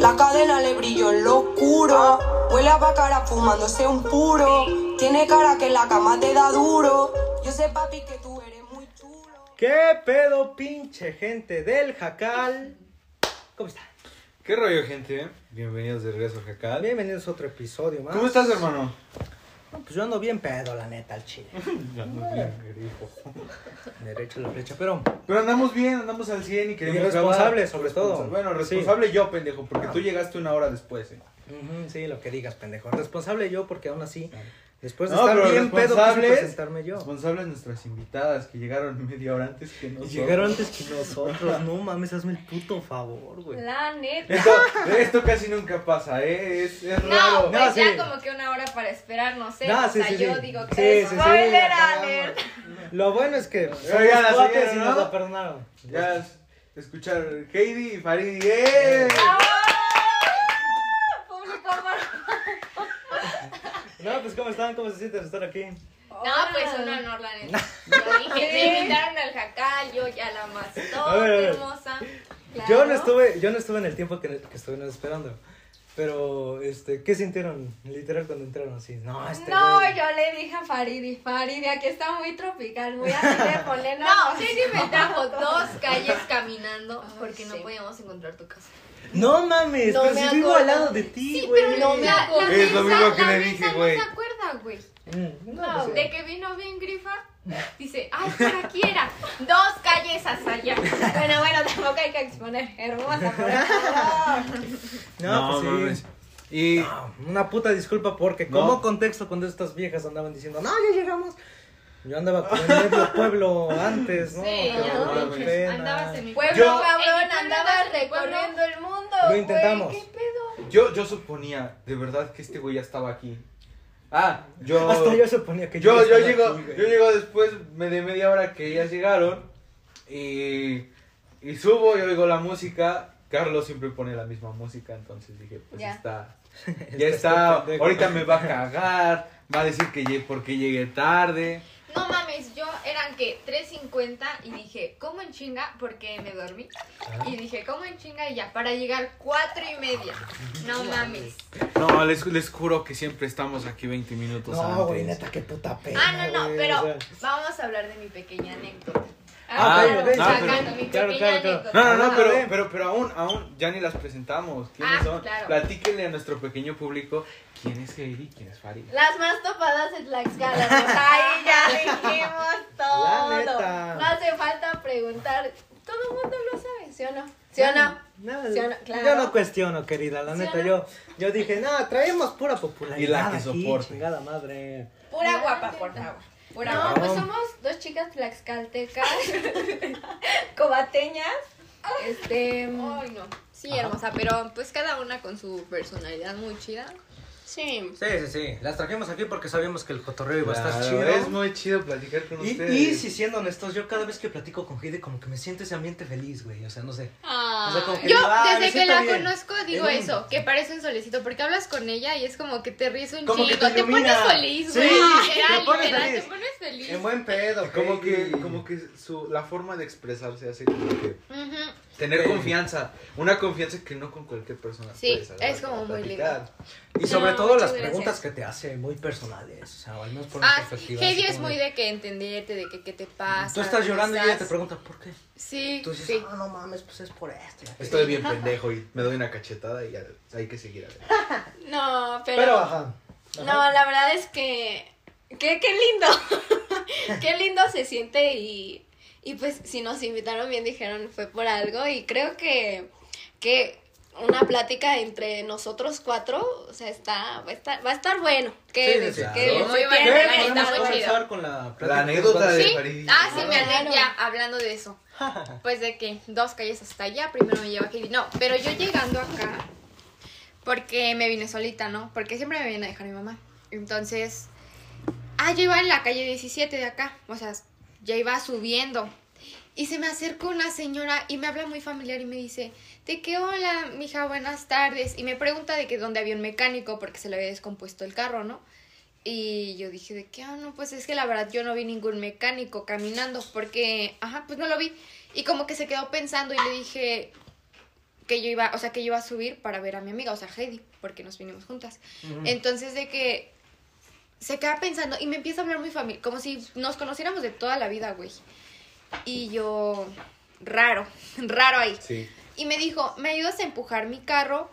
La cadena le brilló en lo oscuro. Huele a bacara fumándose un puro. Tiene cara que en la cama te da duro. Yo sé, papi, que tú eres muy chulo. ¿Qué pedo, pinche gente del Jacal? ¿Cómo están? ¿Qué rollo, gente? Bienvenidos de regreso a Jacal. Bienvenidos a otro episodio más. ¿Cómo estás, hermano? No, pues yo ando bien pedo, la neta, al chile. Ya no bien, grifo. Derecho a la flecha, pero Pero andamos bien, andamos al 100 y queremos Y responsable, sobre todo. Bueno, Sí. responsable yo, pendejo, porque tú llegaste una hora después, eh. sí, lo que digas, pendejo. Responsable yo, porque aún así, después de No, estar pero bien pedo, presentarme yo. responsables nuestras invitadas que llegaron media hora antes que Y nosotros. llegaron antes que nosotros. No mames, hazme el puto favor, güey. La neta. Esto, esto casi nunca pasa, ¿eh? Es, es No, raro. pues No, ya sí. como que una hora para esperar, no sé. No, o sí, sea, sí, yo sí. digo que sí, sí, spoiler alert. Lo bueno es que Pero ya cuates y ¿no? nos la perdonaron. Ya es- escuchar Heidi y Farid. ¡eh! Público amor. No, pues ¿cómo están? ¿Cómo se sienten estar aquí? No, pues un honor, la neta. Yo dije, me invitaron al jacal, yo ya la más hermosa. Yo no estuve, yo no estuve en el tiempo que, que estuvieron esperando. Pero, este, ¿qué sintieron literal cuando entraron así? No, este No, güey. yo le dije a Faridi, Faridi, aquí está muy tropical, muy así de ponle No, Heidi me trajo dos calles caminando porque no sí. podíamos encontrar tu casa. No mames, No pero me si vivo al lado de ti, Sí, güey. pero no me acuerdo. Es lo mismo que la le dije, güey. No se acuerda, güey. Mm, no, No, de que vino bien grifa, dice, ay, por aquí era, dos calles hasta allá. Bueno, bueno, tampoco hay que exponer, hermosa, por favor. No, pues sí. mames. Y No, una puta disculpa porque No. como contexto cuando estas viejas andaban diciendo, no, ya llegamos. Yo andaba con medio pueblo antes, ¿no? Sí, no. Andabas en mi pueblo, Yo- cabrón, andabas recorriendo el mundo. Lo güey, intentamos. ¿Qué pedo? yo, yo suponía de verdad que este güey ya estaba aquí. Ah, yo. Hasta yo suponía que Yo, ya yo, estaba llego, aquí, yo llego después me- de media hora que ellas llegaron y, y subo y oigo la música. Carlos siempre pone la misma música, entonces dije, pues Ya. está, Este ya está, pendejo. ahorita me va a cagar, va a decir que porque llegué tarde. No mames, yo eran que 3.50 y dije, ¿cómo en chinga? Porque me dormí. Ah. Y dije, ¿cómo en chinga? Y ya, para llegar cuatro y media. No mames. No, les, les juro que siempre estamos aquí 20 minutos No, antes. güey, neta, qué puta pena. Ah, no, no, güey, pero o sea. vamos a hablar de mi pequeña anécdota. Ah, sacando pero- mi claro, claro, claro. No, no, no, Ah, pero, pero, pero aún, aún, ya ni las presentamos. ¿Quiénes Ah, son? claro. Platíquenle a nuestro pequeño público quién es Heidi, quién es Farid. Las más topadas en Tlaxcala. pues ahí ya dijimos todo. La neta. No hace falta preguntar. Todo el mundo lo sabe, ¿sí o no? ¿Sí o no? No, ¿Sí o no? Claro. Yo no cuestiono, querida, la ¿Sí o neta, no? yo, yo dije, no, traemos pura popularidad Y la que aquí, soporte. chingada madre. Pura guapa, por favor. Pura No, guapa. No, pues somos dos chicas tlaxcaltecas, cobateñas. Este. Ay, no. Sí, hermosa, pero pues cada una con su personalidad muy chida. Sí. Sí, sí, sí, las trajimos aquí porque sabíamos que el cotorreo iba a estar Claro, chido. Es muy chido platicar con Y, ustedes. y si siendo honestos, yo cada vez que platico con Heidi como que me siento ese ambiente feliz, güey, o sea, no sé. O sea, como que Yo digo, ah, desde que la bien. conozco digo Es un- eso, que parece un solecito, porque hablas con ella y es como que te ríes un Como que chingo, te te, pones feliz, Sí, güey. te literal, pones literal, feliz. te pones feliz. En buen pedo, Como que, como que su, la forma de expresarse hace como que. Tener Sí. confianza. Una confianza que no con cualquier persona Sí, puedes hablar es como muy platicar. Y sobre No, todo las gracias. preguntas que te hace muy personales, o sea, al menos por mi Ah, perspectiva. Heidi es muy de- de que entenderte, de que qué te pasa. Tú estás llorando y ella te pregunta, ¿por qué? Sí, Tú dices, sí. ah, no mames, pues es por esto. Estoy bien pendejo y me doy una cachetada y ya hay que seguir adelante. No, pero. Pero, ajá. No, la verdad es que. que qué lindo. qué lindo se siente y. Y pues si nos invitaron bien dijeron fue por algo y creo que. que una plática entre nosotros cuatro, o sea, está, va a estar, va a estar bueno. Que, Sí, que claro. Muy bueno, que muy bueno. comenzar con la anécdota de Sí. Farid. Ah, sí, me Claro. acordé ya hablando de eso. Pues de que dos calles hasta allá, primero me lleva Heidi. No, pero yo llegando acá, porque me vine solita, ¿no? Porque siempre me viene a dejar mi mamá. Entonces, ah, yo iba en la calle 17 de acá, o sea, ya iba subiendo. Y se me acercó una señora y me habla muy familiar y me dice, de que hola, mija, buenas tardes. Y me pregunta de que dónde había un mecánico porque se le había descompuesto el carro, ¿no? Y yo dije de que, ah, no, pues es que la verdad yo no vi ningún mecánico caminando porque, ajá, pues no lo vi. Y como que se quedó pensando y le dije, que yo iba, o sea, que yo iba a subir para ver a mi amiga, o sea, Heidi, porque nos vinimos juntas. Entonces de que se queda pensando y me empieza a hablar muy familiar, como si nos conociéramos de toda la vida, güey. Y yo, raro, raro ahí. Sí. Y me dijo, ¿me ayudas a empujar mi carro?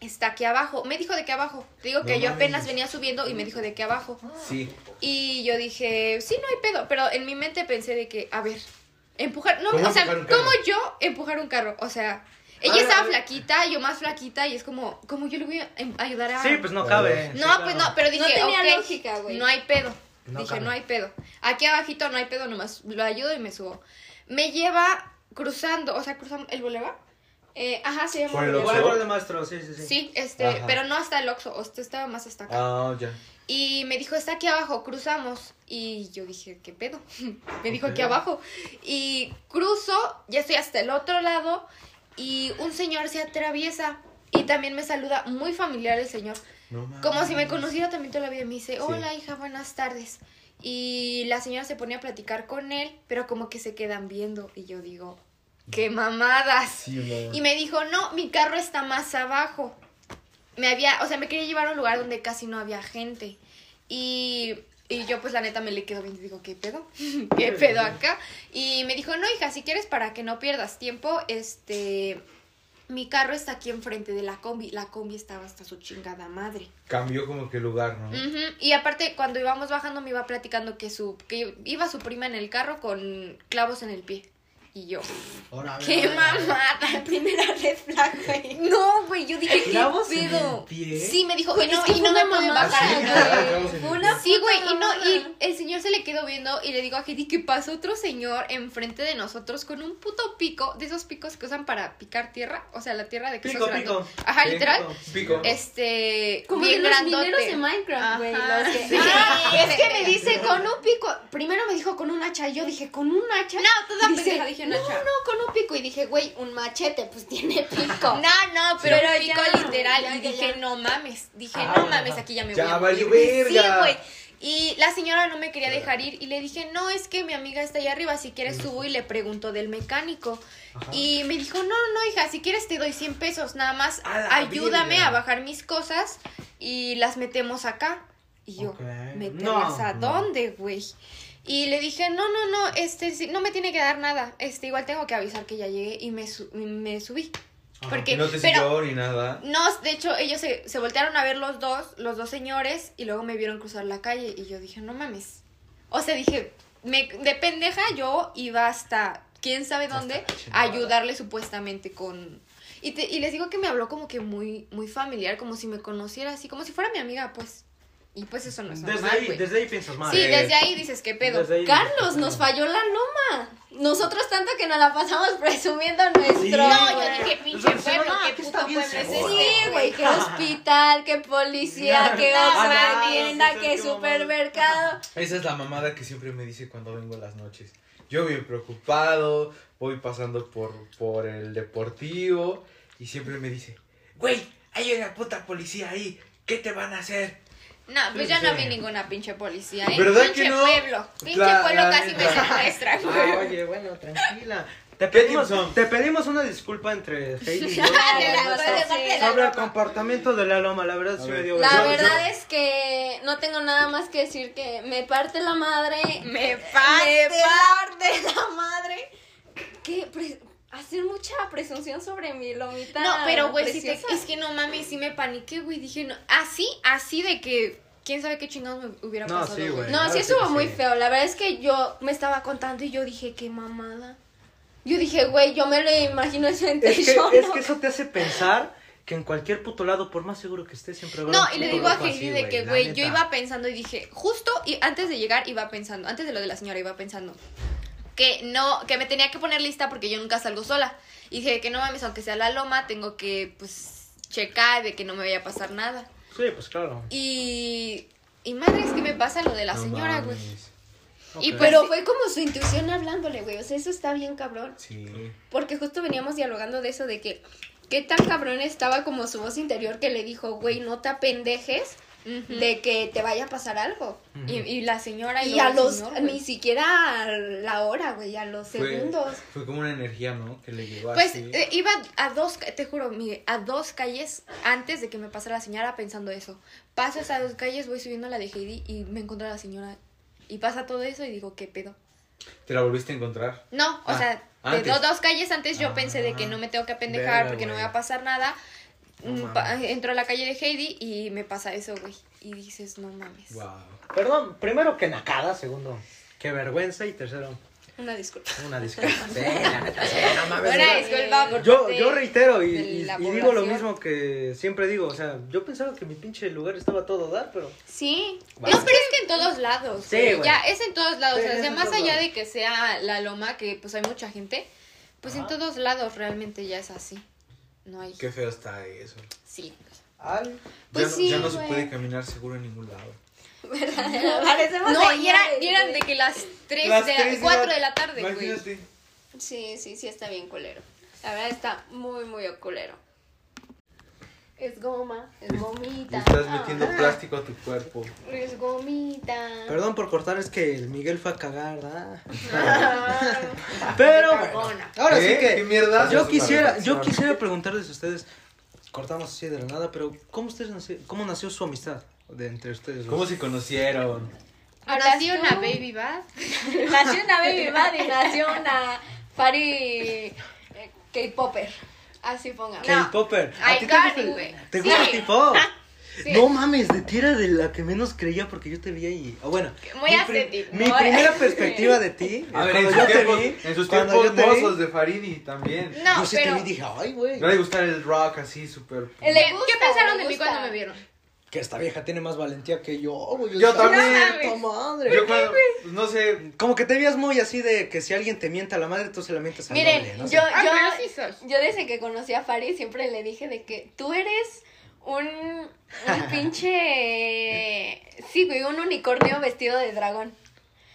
Está aquí abajo. Me dijo de que abajo. Te digo que No yo apenas venía subiendo y me dijo de que abajo. Sí. Y yo dije, sí, no hay pedo. Pero en mi mente pensé de que, a ver, empujar. No, ¿Cómo o sea? ¿cómo yo empujar un carro? O sea, ella Ah, estaba ah. flaquita, yo más flaquita, y es como, ¿cómo yo le voy a em- ayudar a. Sí, pues no cabe. No, Sí, pues claro. no, pero dije, No tenía ok, lógica, güey. no hay pedo. No dije, cabe. no hay pedo. Aquí abajito no hay pedo, nomás lo ayudo y me subo. Me lleva cruzando, o sea, cruzando el bulevar. Eh, ajá, se llama. Por el Boulevard. Oxxo. De maestro, sí, sí, sí. Sí, este, Ajá. pero no hasta el Oxxo, usted estaba más hasta acá. Ah, ya. Y me dijo, está aquí abajo, cruzamos. Y yo dije, ¿qué pedo? me dijo aquí abajo. Y cruzo, ya estoy hasta el otro lado. Y un señor se atraviesa. Y también me saluda, muy familiar el señor. No. Como si me conociera también toda la vida. Me dice, hola hija, buenas tardes. Y la señora se pone a platicar con él, pero como que se quedan viendo. Y yo digo, qué mamadas. Sí. Y me dijo, no, mi carro está más abajo. Me había, o sea, me quería llevar a un lugar donde casi no había gente. Y, y yo pues la neta me le quedo viendo y digo, ¿qué pedo? ¿Qué pedo acá? Y me dijo, no, hija, si quieres para que no pierdas tiempo, este, mi carro está aquí enfrente de la combi. La combi estaba hasta su chingada madre. Cambió como que lugar, ¿no? Y aparte, cuando íbamos bajando me iba platicando que su, que iba su prima en el carro con clavos en el pie. Y yo, Ahora, ¡qué ver, mamada! Primera red flag, güey. No, güey, yo dije, ¿qué ¿Clavos en pedo? Sí, me dijo, Güey, y no, es que y no me una puede bajar. ¿Ah, sí? Güey, y no, y el señor se le quedó viendo y le digo a Heidi que pasó otro señor enfrente de nosotros con un puto pico, de esos picos que usan para picar tierra, o sea, la tierra de que Pico, pico. Ajá, literal. Pico. Este, Como bien de los grandote. mineros de Minecraft, güey. Que-. Ah, es que me dice con un pico. Primero me dijo con un hacha. Y yo dije, ¿con un hacha? No, toda Dice, pendeja dije un no, hacha. no, con un pico. Y dije, güey, un machete, pues tiene pico. No, no, pero, Pero pico ya, literal. ya, y ya, dije, ya. no mames. Dije, Ah, no mames, aquí ya me Ya voy a morir. Sí, güey. Y la señora no me quería dejar ir y le dije, no, es que mi amiga está allá arriba, si quieres subo y le pregunto del mecánico. Ajá. Y me dijo, no, no, no, hija, si quieres te doy 100 pesos, nada más A ayúdame a bajar mis cosas y las metemos acá. Y yo, Ok. ¿meterlas No, a no. dónde, güey? Y le dije, no, no, no, este, no me tiene que dar nada, este, igual tengo que avisar que ya llegué y me, su- me subí. Ajá. Porque, no te pero, ni nada. no, de hecho, ellos se, se voltearon a ver los dos, los dos señores, y luego me vieron cruzar la calle, y yo dije, no mames. O sea, dije, me, de pendeja yo iba hasta quién sabe dónde a ayudarle supuestamente con... Y, te- y les digo que me habló como que muy, muy familiar, como si me conociera así, como si fuera mi amiga, pues. Y pues eso no es Desde normal, ahí, güey. desde ahí piensas mal. Sí, Eh, desde ahí dices, ¿qué pedo? Carlos, nos "¿Qué pedo?". falló la loma. Nosotros tanto que nos la pasamos presumiendo nuestro. Sí, No, güey. yo dije, pinche pueblo, qué puto está bien pueblo es seguro. este, Sí, güey, que hospital, que policía, No, otra tienda, sí, supermercado. Esa es la mamada que siempre me dice cuando vengo en las noches. Yo bien preocupado, voy pasando por, por el deportivo y siempre me dice, güey, hay una puta policía ahí, ¿qué te van a hacer? No, pues Sí, yo no vi ninguna pinche policía, ¿eh? ¿Verdad pinche que no? pueblo. Pinche La- pueblo la casi me neta. secuestra, güey. Ah, oye, bueno, tranquila. Te ¿Qué pedimos, te pedimos una disculpa entre Heidi y yo Ah, de la- sobre, de parte de la sobre el loma. comportamiento de la loma. La verdad A sí ver. me dio La Yo- verdad yo- es que no tengo nada más que decir que me parte la madre. Me Me parte. parte la madre. Que pre- hacer mucha presunción sobre mi lomita. No, pero güey, si te- es que no mames, sí me paniqué, güey. Dije, no, así, así de que quién sabe qué chingados me hubiera No, pasado, sí, güey. No, Claro sí estuvo sí. muy feo. La verdad es que yo me estaba contando y yo dije, qué mamada. Yo dije, güey, yo me lo imagino eso en Es que, show, es ¿no? que eso te hace pensar que en cualquier puto lado, por más seguro que estés, siempre va a No, y le digo a Heidi de que, güey, yo iba pensando y dije, justo y antes de llegar iba pensando, antes de lo de la señora iba pensando que no, que me tenía que poner lista porque yo nunca salgo sola. Y dije que no mames, aunque sea la loma, tengo que, pues, checar de que no me vaya a pasar nada. Sí, pues claro. Y, y madre, es que me pasa lo de la No señora, güey. mames. Y pues, Pero fue como su intuición hablándole, güey. O sea, eso está bien cabrón. Sí. Porque justo veníamos dialogando de eso, de que qué tan cabrón estaba como su voz interior que le dijo, güey, no te apendejes, De que te vaya a pasar algo. y, y la señora y, Y a los, señor, ni siquiera la hora, güey, a los Fue, segundos. fue como una energía, ¿no? Que le llegó Pues así. eh, iba a dos, te juro, Miguel, a dos calles antes de que me pasara la señora pensando eso. Paso esas dos calles, voy subiendo la de Heidi y me encuentro a la señora. Y pasa todo eso y digo, ¿qué pedo? ¿Te la volviste a encontrar? No, o Ah, sea, de antes. dos, dos calles antes yo Ah. pensé de que no me tengo que apendejar porque no me va a pasar nada. No Mm, entro a la calle de Heidi y me pasa eso, güey. Y dices, no mames. Wow. Perdón, primero que nacada, segundo, qué vergüenza y tercero, Una disculpa. una disculpa. Sí, la neta, sí, no mames, Una disculpa por Yo, yo reitero y, y- y digo lo mismo que siempre digo, o sea, yo pensaba que mi pinche lugar estaba a todo dar, pero... Sí. Wow. No, pero es que en todos lados. Sí, güey. Ya, es en todos lados. Sí, o sea, más allá lados. de que sea la loma, que pues hay mucha gente, pues en todos lados realmente ya es así. No hay. Qué feo está eso. Sí. Ay, Pues ya, no, sí, ya no se puede caminar seguro en ningún lado. Parecemos No, y, era, eran güey. de que las 3 Las de tres la, 4 de la tarde, güey. Imagínate. Sí, sí, sí está bien culero. La verdad está muy, muy culero. Es goma, es gomita. Le estás metiendo Ah, plástico a tu cuerpo. Es gomita. perdón por cortar, es que el Miguel fue a cagar, ¿verdad? Ah, Pero bueno, ahora ¿Qué? sí que ¿Qué mierda? yo quisiera, yo quisiera preguntarles a ustedes, cortamos así de la nada, pero ¿cómo ustedes nació, cómo nació su amistad de entre ustedes? dos? ¿Cómo se conocieron? Nació ¿Hablas una baby bath. nació una baby bad y nació una Fari eh, K-Popper. Así pongamos. K-Popper. ¿A Ay, ti te gusta güey. ¿Te gusta Sí. el K-pop? Sí. No mames, de ti era de la que menos creía porque yo te veía y... ah, bueno, Muy mi, pri- ascético. mi Muy- primera perspectiva de ti, A ver, cuando en yo sus te tiempos, vi, en sus tiempos yo te vi, mozos de Farini también. No, yo sí pero. te vi y dije, ay, güey, No le gustaba el rock así súper... ¿Qué, pensaron de mí cuando me vieron? Que esta vieja tiene más valentía que yo, güey. Yo decía, también. "Puta madre". Yo cuando, pues, no sé, Como que te veías muy así de que si alguien te mienta a la madre, tú se la mientas al Miren, doble, no sé. yo, Ah, yo, yo desde que conocí a Fari siempre le dije de que tú eres un, un pinche... Sí, güey, un unicornio vestido de dragón.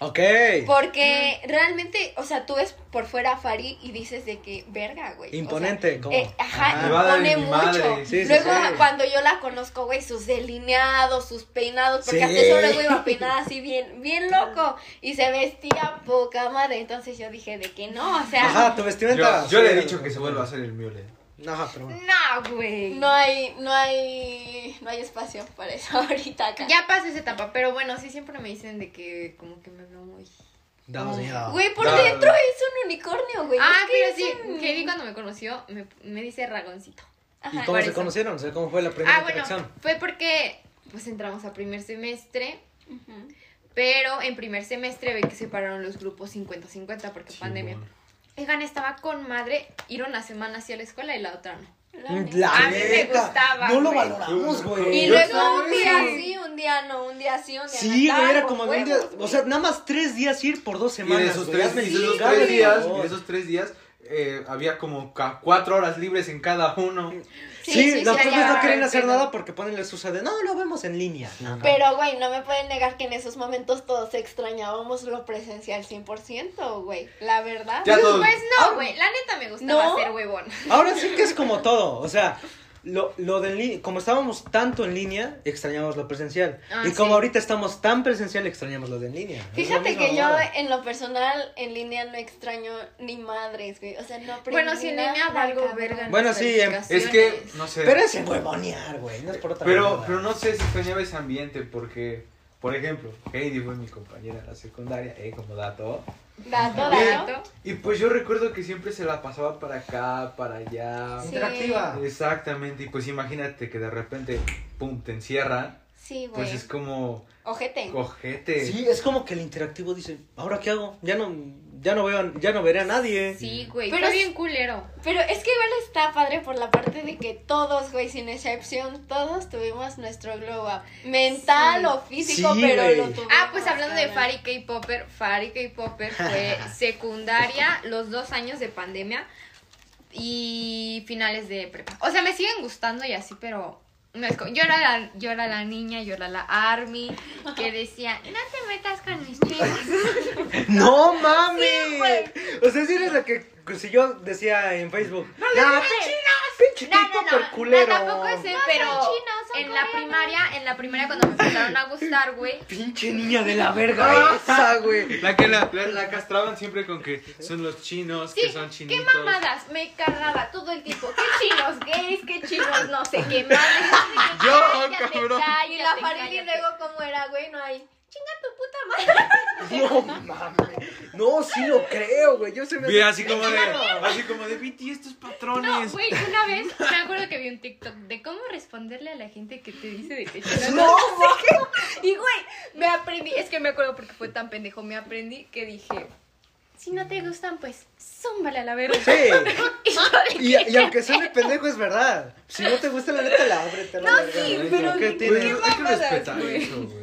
Ok. Porque realmente, o sea, tú ves por fuera a Fari y dices de que, verga, güey. o sea, Imponente, como. eh, ajá, Ajá. Me va a dar impone mucho. madre. Sí, sí, Luego, sí. cuando yo la conozco, güey, sus delineados, sus peinados, porque Sí. hasta eso luego iba peinada así bien, bien loco. Y se vestía poca madre. Entonces yo dije de que no, o sea, Ajá, tu vestimenta. yo, yo le he sí, dicho que se vuelva a hacer el mule. Ajá, pero bueno. No, güey. no hay, no hay, no hay espacio para eso ahorita acá. Ya pasé esa etapa, pero bueno, sí siempre me dicen de que como que me veo muy... Miedo. Güey, por Da- dentro es un unicornio, güey. ah, es que pero sí, un- Kevin cuando me conoció me, me dice ragoncito. ¿Y cómo se eso. conocieron? O sea, ¿cómo fue la primera Ah, bueno, interacción? fue porque pues entramos a primer semestre, pero en primer semestre ve que separaron los grupos 50-50 porque pandemia. Egan estaba con madre, ir una semana hacia la escuela y la otra no. La A mí me gustaba, No lo valoramos, güey. Y luego un día sí, un día no, un día sí, un día Sí, no. güey, era como un día. O sea, nada más tres días ir por dos Y semanas. de esos güey, tres, y de esos tres días, y de esos tres días eh, había como ca- cuatro horas libres en cada uno. Sí, Sí, sí, los sí, profes no quieren hacer pero- nada porque ponen la excusa de no, lo vemos en línea. Pero, güey, no me pueden negar que en esos momentos todos extrañábamos lo presencial 100%, güey. La verdad. Ya. Pues no, güey, la neta me gustaba ¿No? ser huevón. Ahora sí que es como todo, o sea, lo, lo de en línea, como estábamos tanto en línea, extrañamos lo presencial. Ah, y como sí. ahorita estamos tan presencial, extrañamos lo de en línea. Fíjate que yo en lo personal en línea no extraño ni madres, güey. O sea, no Bueno, si en línea valgo verga. en Bueno, sí, em- Es que, no sé. Pero es en huevonear, güey, no es por otra Pero, pero no sé si extrañaba ese ambiente porque, por ejemplo, Heidi fue mi compañera en la secundaria, eh, como dato. Dato, Dato. Y pues yo recuerdo que siempre se la pasaba para acá, para allá. Sí. Interactiva. Exactamente, y pues imagínate que de repente, pum, te encierran. Sí, güey. Pues es como, Ojete. cojete. Sí, es como que el interactivo dice, ¿ahora qué hago? Ya no, ya no veo, ya no veré a nadie. Sí, güey, Pero bien culero. Pero es que igual está padre por la parte de que todos, güey, sin excepción, todos tuvimos nuestro glow up. Mental Sí. o físico, Sí, pero güey. lo tuvimos. Ah, pues hablando de. Fari K-Popper, Fari K-Popper fue secundaria, los dos años de pandemia y finales de prepa. O sea, me siguen gustando y así, pero no es como- yo era la, yo era la niña, yo era la Army, que decía, no te metas con mis chicos. ¡No mames! güey. o sea, si eres la que, si yo decía en Facebook, no, pinche, pinche No, no, tipo no, culero. no, tampoco ese, No pero chinos, en la primaria, en la primaria cuando me empezaron a gustar, güey. Pinche niña de la verga esa, güey. La que la, la, la castraban siempre con que son los chinos, Sí, que son qué chinitos. mamadas, me cagaba todo el tiempo. Qué chinos gays, qué chinos no sé qué madres. Yo, Cállate, cabrón. Y la Farid y luego, ¿cómo era, güey? No hay. Chinga tu puta madre. No mames. No, sí lo creo, güey. Yo se me. Vi así como de, así como de, Viti, estos No, patrones. güey, una vez me acuerdo que vi un TikTok de cómo responderle a la gente que te dice de que chinos. No, Y güey, me aprendí, es que me acuerdo porque fue tan pendejo, me aprendí que dije, si no te gustan, pues zúmbale a la verga. Sí. Y Y, que- y aunque suene pendejo, es verdad. Si no te gusta la neta, la ábrete la No, verga, sí, pero ¿Qué ¿qué tiene? Hay que respetar eso, güey.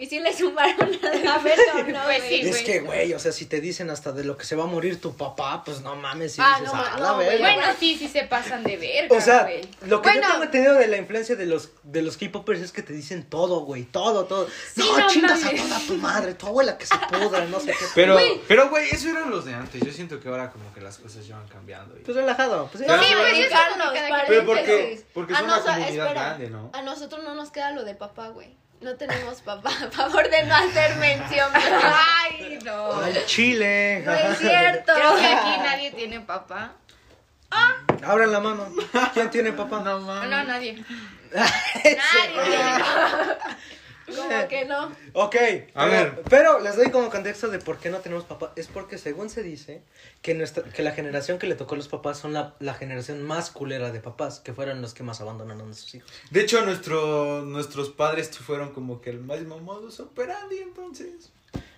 Y si le sumaron a la ¿o ¿no? Pues sí, Es güey. que, güey, o sea, si te dicen hasta de lo que se va a morir tu papá, pues no mames, si Ah, dices, no, ah, no, la güey, verga. Bueno, sí, sí se pasan de verga, O sea, güey. lo que Bueno. yo tengo entendido de la influencia de los de los K-popers es que te dicen todo, güey, todo, todo. Sí, no, no chingas a mames. toda tu madre, tu abuela que se pudra, no sé qué. Pero, Güey. pero, güey, eso eran los de antes. Yo siento que ahora como que las cosas ya van cambiando. y- Pues relajado, pues Pero- Sí, pues Carlos, que cada quien- Pero porque, porque una comunidad grande, ¿no? A nosotros no nos queda lo de papá, güey. No tenemos papá. A favor de no hacer mención. Ay, no. Al chile. No es cierto. Creo que aquí nadie tiene papá. Abran la mano. ¿Quién tiene papá? No mames. no, nadie. Nadie. Como que no. Ok, A pero, ver. pero les doy como contexto de por qué no tenemos papá. Es porque según se dice que nuestra, que la generación que le tocó a los papás son la, la generación más culera de papás, que fueron los que más abandonaron a sus hijos. De hecho, nuestro, nuestros padres fueron como que el más mamados operandi, entonces.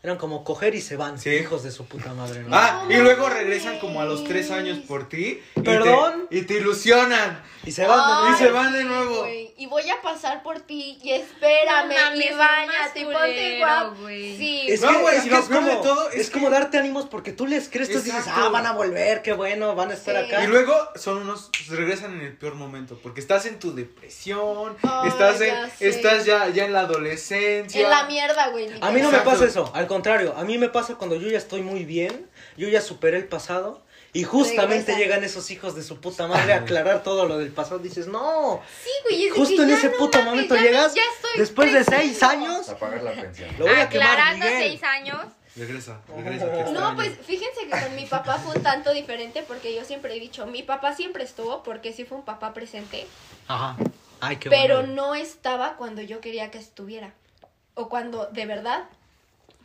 Eran como coger y se van, Sí. hijos de su puta madre. ¿no? Ah, y luego regresan como a los tres años por ti. y te- ¿Perdón? Y te, ilusionan. Y se van de y nuevo. se van de nuevo. Y voy a pasar por ti y espérame No mames, y bañate y ponte guapo. Sí. Es No, que, güey, es, y que lo es peor de como, todo es es que- como darte ánimos porque tú les crees, tú dices, ah, van a volver, qué bueno, van a estar Sí. acá. Y luego son unos, regresan en el peor momento, porque estás en tu depresión, Ay, estás, en, ya estás ya, ya en la adolescencia. En la mierda, güey. A mí no me pasa eso, al contrario, a mí me pasa cuando yo ya estoy muy bien, yo ya superé el pasado y justamente llegan esos hijos de su puta madre a aclarar todo lo del pasado. Dices, no, Sí, güey, es justo que en ya ese no puto mames, momento ya llegas, ya estoy después de seis años, A pagar la pensión. lo voy a quemar, Aclarando Miguel. seis años. Regresa, regresa. No, pues fíjense que con mi papá fue un tanto diferente porque yo siempre he dicho, mi papá siempre estuvo porque sí fue un papá presente, Ajá. Ay, qué pero bueno. no estaba cuando yo quería que estuviera. O cuando de verdad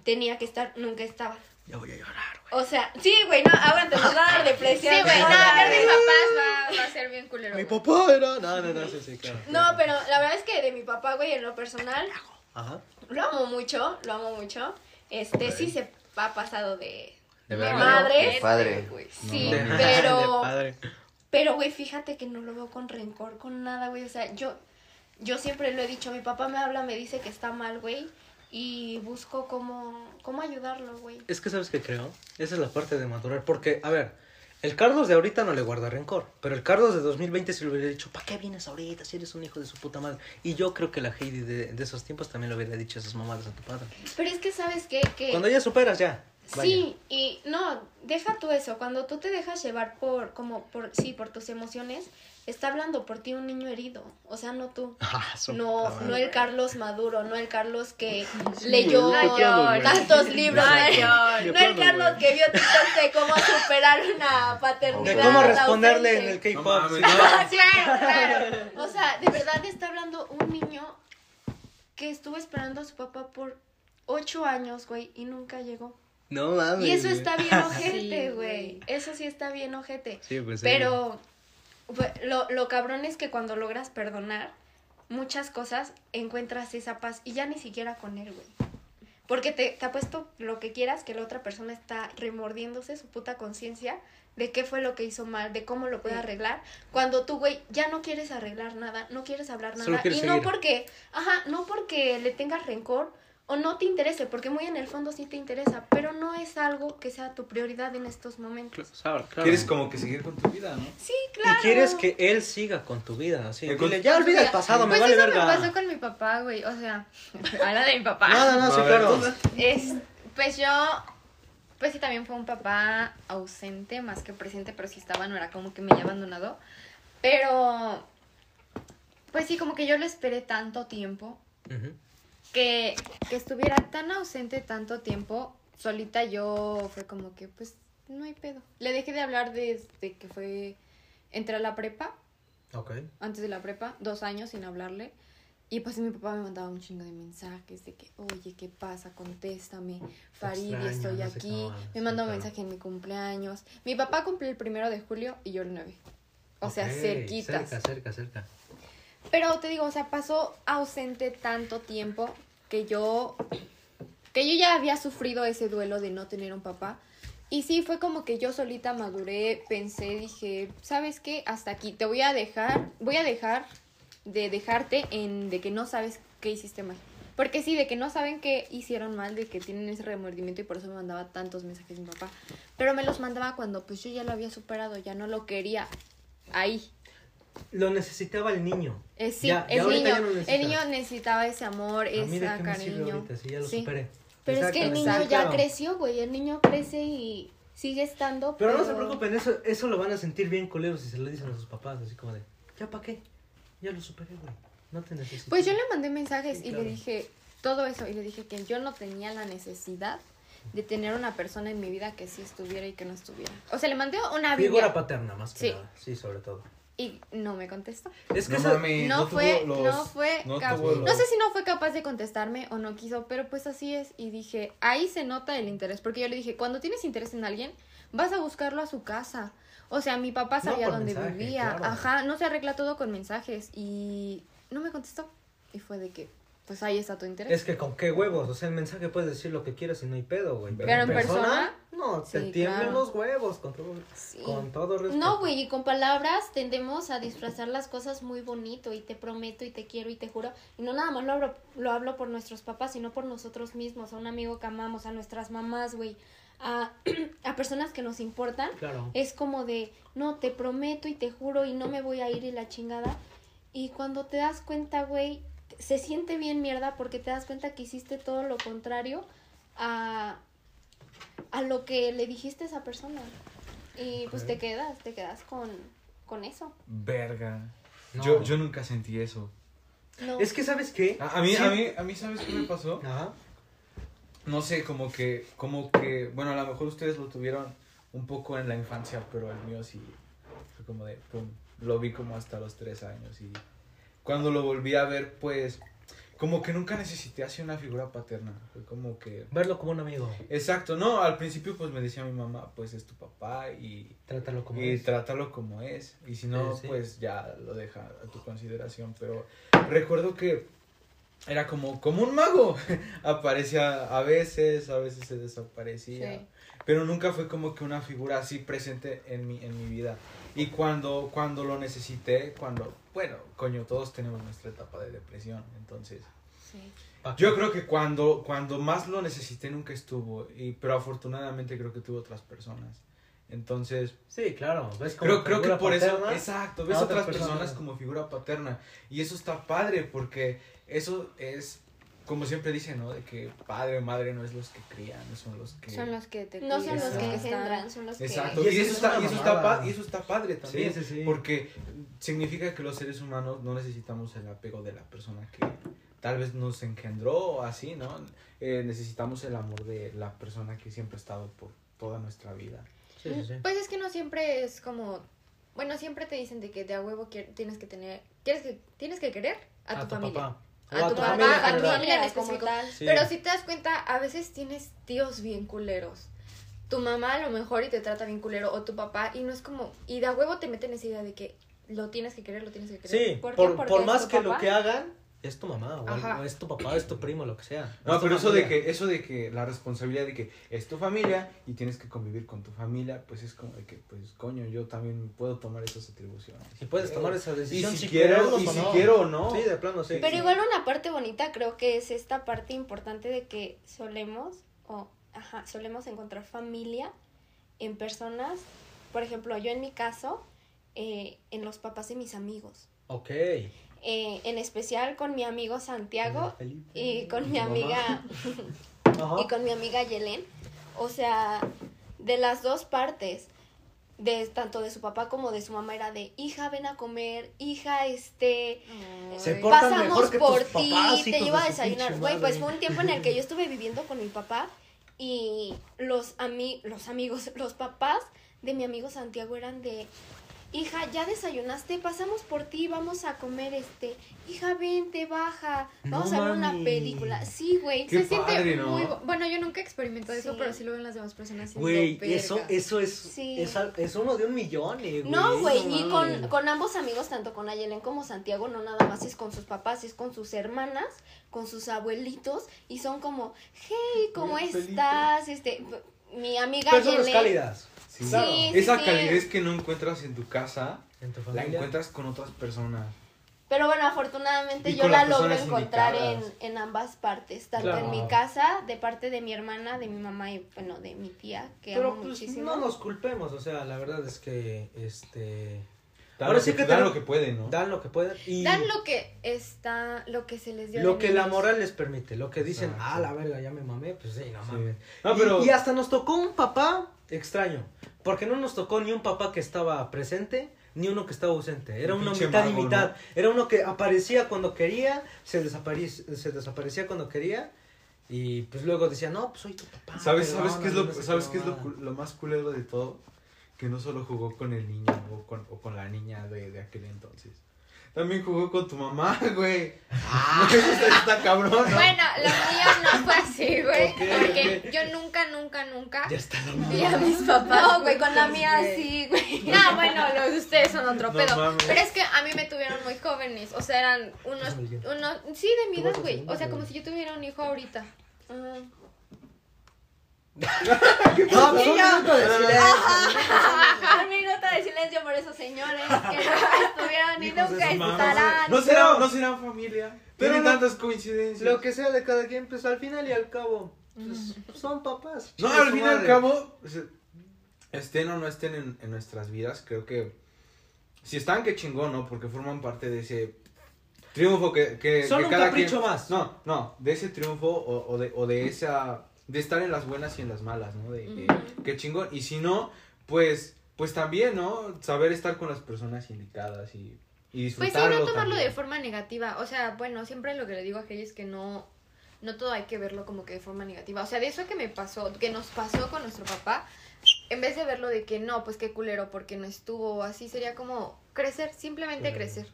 tenía que estar, nunca estaba. Ya voy a llorar, güey. O sea, sí, güey, no, aguanta, nos va a dar Sí, depresión. güey, no, No, hablar de güey. papás va, va a ser bien culero. Mi güey. papá era. No, no, no, sí, sí, claro. No, pero la verdad es que de mi papá, güey, en lo personal, Ajá. lo amo mucho, lo amo mucho. Este, sí se ha pasado de, De de madre. De padre. güey. Sí, De- pero... de padre. Pero, güey, fíjate que no lo veo con rencor, con nada, güey. O sea, yo, yo siempre lo he dicho, mi papá me habla, me dice que está mal, güey. Y busco cómo, cómo ayudarlo, güey. Es que sabes que creo, esa es la parte de madurar, porque, a ver, el Carlos de ahorita no le guarda rencor, pero el Carlos de 2020 si le hubiera dicho, ¿para qué vienes ahorita si eres un hijo de su puta madre? Y yo creo que la Heidi de, de esos tiempos también le hubiera dicho esas mamadas a tu padre. Pero es que, ¿sabes qué? Que... Cuando ya superas, ya. vaya. Sí, y no, deja tú eso, cuando tú te dejas llevar por, como, por, sí, por tus emociones, está hablando por ti un niño herido, o sea, no tú. Ah, No, no el Carlos Maduro, no el Carlos que Sí, leyó tantos libros, No no el, no Carlos que vio TikTok de cómo superar una paternidad. De cómo responderle en el K-pop. sí. Claro, claro. O sea, de verdad está hablando un niño que estuvo esperando a su papá por ocho años, güey, y nunca llegó. No mames. Y eso está bien ojete, güey. Eso sí está bien ojete. Sí, pues sí. Pero lo, lo cabrón es que cuando logras perdonar muchas cosas, encuentras esa paz y ya ni siquiera con él, güey. Porque te, te apuesto lo que quieras que la otra persona está remordiéndose su puta conciencia de qué fue lo que hizo mal, de cómo lo puede Sí. arreglar. Cuando tú, güey, ya no quieres arreglar nada, no quieres hablar nada. Y no porque, ajá, no porque le tengas rencor o no te interese, porque muy en el fondo sí te interesa, pero no es algo que sea tu prioridad en estos momentos. Claro, claro. Quieres como que seguir con tu vida, ¿no? Sí, claro. Y quieres que él siga con tu vida, así. Con- Dile, ya olvida el pasado, me Pues vale eso verga. me pasó con mi papá, güey. O sea, habla de mi papá. No, no, no, sí, claro. Es, pues yo, pues sí, también fue un papá ausente, más que presente, pero si estaba, no era como que me haya abandonado. Pero, Pues sí, como que yo lo esperé tanto tiempo Ujú. Que, que estuviera tan ausente tanto tiempo, solita yo fue como que, pues, no hay pedo. Le dejé de hablar desde que fue, entré a la prepa, Ok. antes de la prepa, dos años sin hablarle. Y pues mi papá me mandaba un chingo de mensajes de que, oye, ¿qué pasa? Contéstame. Farid, estoy no sé aquí. cómo, me mandó un claro. mensaje en mi cumpleaños. Mi papá cumplió el primero de julio y yo el 9. O sea, cerquitas. Cerca, cerca, cerca. Pero te digo, o sea, pasó ausente tanto tiempo que yo que yo ya había sufrido ese duelo de no tener un papá. Y sí, fue como que yo solita maduré, pensé, dije, ¿sabes qué? Hasta aquí, te voy a dejar, voy a dejar de dejarte en de que no sabes qué hiciste mal. Porque sí, de que no saben qué hicieron mal, de que tienen ese remordimiento y por eso me mandaba tantos mensajes mi papá. Pero me los mandaba cuando pues yo ya lo había superado, ya no lo quería ahí. Lo necesitaba el niño. Eh, sí, Ya- el, niño, no el niño necesitaba ese amor, ese cariño. ahorita si ya lo Sí. superé. Pero es que el niño ya claro. creció, güey. El niño crece y sigue estando. Pero no se preocupen, eso, eso lo van a sentir bien culeros si se lo dicen a sus papás, así como de, ¿ya para qué? Ya lo superé, güey. No te necesito. Pues yo le mandé mensajes Sí, y claro. le dije todo eso y le dije que yo no tenía la necesidad de tener una persona en mi vida que sí estuviera y que no estuviera. O sea, le mandé una Figura Biblia paterna, más que Sí. nada. Sí, sobre todo. Y no me contestó. Es que No fue, los- no fue no no sé si no fue capaz de contestarme o no quiso, pero pues así es. Y dije, ahí se nota el interés, porque yo le dije, cuando tienes interés en alguien, vas a buscarlo a su casa. O sea, mi papá sabía dónde mensaje, vivía, claro. ajá, no se arregla todo con mensajes y no me contestó. Y fue de que, pues ahí está tu interés. Es que con qué huevos, o sea, el mensaje puedes decir lo que quieras y no hay pedo, güey. Pero en persona, no, te sí, tiemblan claro. los huevos, con todo, Sí. con todo respeto. No, güey, y con palabras tendemos a disfrazar las cosas muy bonito y te prometo y te quiero y te juro. Y no nada más lo hablo, lo hablo por nuestros papás, sino por nosotros mismos, a un amigo que amamos, a nuestras mamás, güey, a, a personas que nos importan. Claro. Es como de, no, te prometo y te juro y no me voy a ir y la chingada. Y cuando te das cuenta, güey, se siente bien mierda porque te das cuenta que hiciste todo lo contrario a, a lo que le dijiste a esa persona. Y pues te quedas, te quedas con, con eso. Verga. No. Yo, yo nunca sentí eso. No. Es que, ¿sabes qué? A, a mí, Sí. a mí, a mí, ¿sabes qué me pasó? Ajá. No sé, como que, como que, bueno, a lo mejor ustedes lo tuvieron un poco en la infancia, pero el mío sí fue como de, pum, lo vi como hasta los tres años y cuando lo volví a ver, pues, como que nunca necesité así una figura paterna, fue como que, Verlo como un amigo. exacto, no, al principio pues me decía mi mamá, pues es tu papá y, Trátalo como y es. trátalo como es, y si no, Sí, sí. pues ya lo deja a tu consideración, pero recuerdo que era como, como un mago, aparecía a veces, a veces se desaparecía, Sí. pero nunca fue como que una figura así presente en mi, en mi vida. Y cuando, cuando lo necesité, cuando, bueno, coño, todos tenemos nuestra etapa de depresión, entonces... Sí. Yo creo que cuando, cuando más lo necesité nunca estuvo, y, pero afortunadamente creo que tuvo otras personas. Entonces, Sí, claro. ¿Ves como creo, creo que figura por eso, paterna? exacto, a ves otras otras personas personas. como figura paterna. Y eso está padre, porque eso es, como siempre dicen, ¿no? De que padre o madre no es los que crían, son los que... Son los que te No son los Exacto. que están- engendran, son los Exacto, Y y, eso eso, es está, y, eso está mamada. pa- y eso está padre también, Sí, sí, sí. porque significa que los seres humanos no necesitamos el apego de la persona que tal vez nos engendró o así, ¿no? Eh, necesitamos el amor de la persona que siempre ha estado por toda nuestra vida. Sí, sí, sí. Pues es que no siempre es como, bueno, siempre te dicen de que de a huevo tienes que tener, quieres que tienes que querer a, tu, familia. papá. A tu papá, familia a tu familia en como específico. tal. Sí. Pero si te das cuenta, a veces tienes tíos bien culeros. Tu mamá a lo mejor y te trata bien culero, o tu papá, y no es como, y de a huevo te meten esa idea de que lo tienes que querer, lo tienes que querer. Sí, ¿Por más que lo que hagan, es tu mamá, o, es tu papá, es tu primo, lo que sea. No, Es pero eso de familia. que, eso de que la responsabilidad de que es tu familia y tienes que convivir con tu familia, pues es como de que, pues, coño, yo también puedo tomar esas atribuciones. Y puedes tomar esa Y decisión si quiero, quererlos y o si no. quiero o no. Sí, de plano, sí. Pero igual una parte bonita creo que es esta parte importante de que solemos, o ajá, solemos encontrar familia en personas, por ejemplo, yo en mi caso, eh, en los papás de mis amigos. Ok. Eh, en especial con mi amigo Santiago Felipe. y con mi amiga y con mi amiga Yelén. O sea, de las dos partes. de tanto de su papá como de su mamá era de hija ven a comer hija este Se pasamos mejor que por ti te llevo a desayunar güey pues fue un tiempo en el que yo estuve viviendo con mi papá y los ami los amigos los papás de mi amigo Santiago eran de hija ya desayunaste pasamos por ti vamos a comer este hija vente baja vamos No a ver una película sí güey Se siente muy... Bueno, yo nunca he experimentado eso, pero sí lo ven las demás personas Güey, eso, eso es, Sí. es, uno de un millón, eh, güey. No, güey, y con, con ambos amigos, tanto con Ayelen como Santiago, no nada más es con sus papás, es con sus hermanas, con sus abuelitos, y son como, hey, ¿cómo estás? Este, mi amiga Personas Ayelen. cálidas. Sí. Claro. Sí, Esa sí. calidez que no encuentras en tu casa, En tu la encuentras con otras personas. Pero bueno, afortunadamente Y yo la logro encontrar en, en ambas partes, tanto Claro. en mi casa, de parte de mi hermana, de mi mamá y bueno, de mi tía, que Pero amo pues muchísimo. no nos culpemos, o sea, la verdad es que, este... Dan, Ahora lo, sí que, que dan te- lo que pueden, ¿no? Dan lo que pueden y Dan lo que está, lo que se les dio. lo que la moral les permite. Lo que dicen, Exacto. ah, la verga, ya me mamé, pues sí, no Sí. mames. No, Y- pero- y, hasta nos tocó un papá extraño, porque no nos tocó ni un papá que estaba presente, ni uno que estaba ausente. Era Un uno pinche mitad y mago, mitad. Era uno que aparecía cuando quería, se, desaparecía, se desaparecía cuando quería, y pues luego decía, no, pues soy tu papá. ¿Sabes, pero sabes no, qué es no, lo, no sé sabes qué es lo, mamada". cu- lo más culero de todo? Que no solo jugó con el niño o con, o con la niña de, de aquel entonces. También jugó con tu mamá, güey. Ah, cabrón, ¿no? Bueno, lo mío no fue así, güey. Porque yo nunca, nunca, nunca Ya está la vi a mis papás. No, güey, con la mía sí, güey. No, bueno, los de ustedes son otro No pedo. mames. Pero es que a mí me tuvieron muy jóvenes. O sea, eran unos. Unos sí, de mi edad, güey. O sea, como si yo tuviera un hijo ahorita. No, pues un minuto de silencio. Un minuto de silencio por esos señores que nunca estuvieron y nunca estarán. No serán, no serán familia. Pero Tienen no- tantas coincidencias. Lo que sea de cada quien, pues al final y al cabo, pues, son papás. No, al fin y al cabo, sea, estén o no estén en, en nuestras vidas, creo que si están, qué chingón, ¿no? Porque forman parte de ese triunfo que, que, Son que un cada capricho quien- más. No, no, de ese triunfo o, o de, o de esa, de estar en las buenas y en las malas, ¿no? De, de- Ujú. qué chingón. Y si no, pues, pues también, ¿no? Saber estar con las personas indicadas y, y Pues sí, disfrutarlo no tomarlo también. de forma negativa. O sea, bueno, siempre lo que le digo a Kelly es que no, no todo hay que verlo como que de forma negativa. O sea, de eso que me pasó, que nos pasó con nuestro papá, en vez de verlo de que no, pues qué culero porque no estuvo, así sería como crecer, simplemente crecer.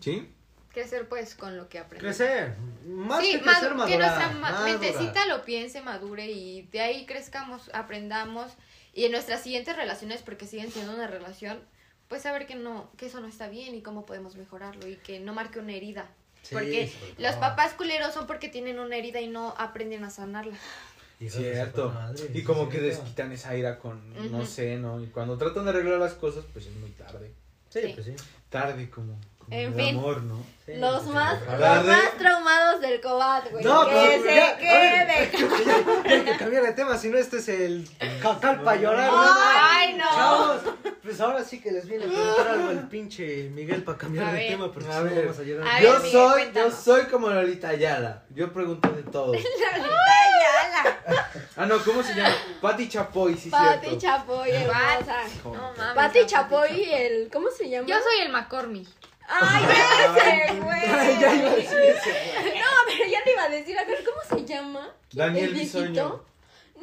¿Sí? Crecer pues con lo que aprendemos. Crecer. Más sí, que crecer, madu- que madurar, nuestra ma- madurar. mentecita lo piense, madure y de ahí crezcamos, aprendamos y en nuestras siguientes relaciones, porque siguen siendo una relación, pues saber que no, que eso no está bien y cómo podemos mejorarlo y que no marque una herida. Sí, porque sobre los papás culeros son porque tienen una herida y no aprenden a sanarla. Su Cierto. madre, Y sí, como que desquitan esa ira con, no Ujú. sé, ¿no? Y cuando tratan de arreglar las cosas, pues es muy tarde. Sí, Sí. pues sí. Tarde como En el fin. amor, ¿no? Sí, Los más, los más traumados del cobat, güey. No, que se ya, quede. ver, ya hay que cambiar de tema, si no este es el cacal para llorar. Ay, no. Chavos, pues ahora sí que les viene a preguntar algo el pinche Miguel para cambiar A de ver. tema, porque A si no ver. vamos a llorar. A yo soy, yo soy como Lolita Ayala. Yo pregunto de todo. ah, no, ¿cómo se llama? Pati Chapoy, sí, Pati cierto. Chapoy. No mames. Pati Pati Chapoy y el. ¿Cómo se llama? Yo soy el McCormick. Ay, ese, güey. ya iba a decir ese, güey. No, pero ya te iba a decir, a ver, ¿cómo se llama? Daniel ¿El viejito? Bisoño.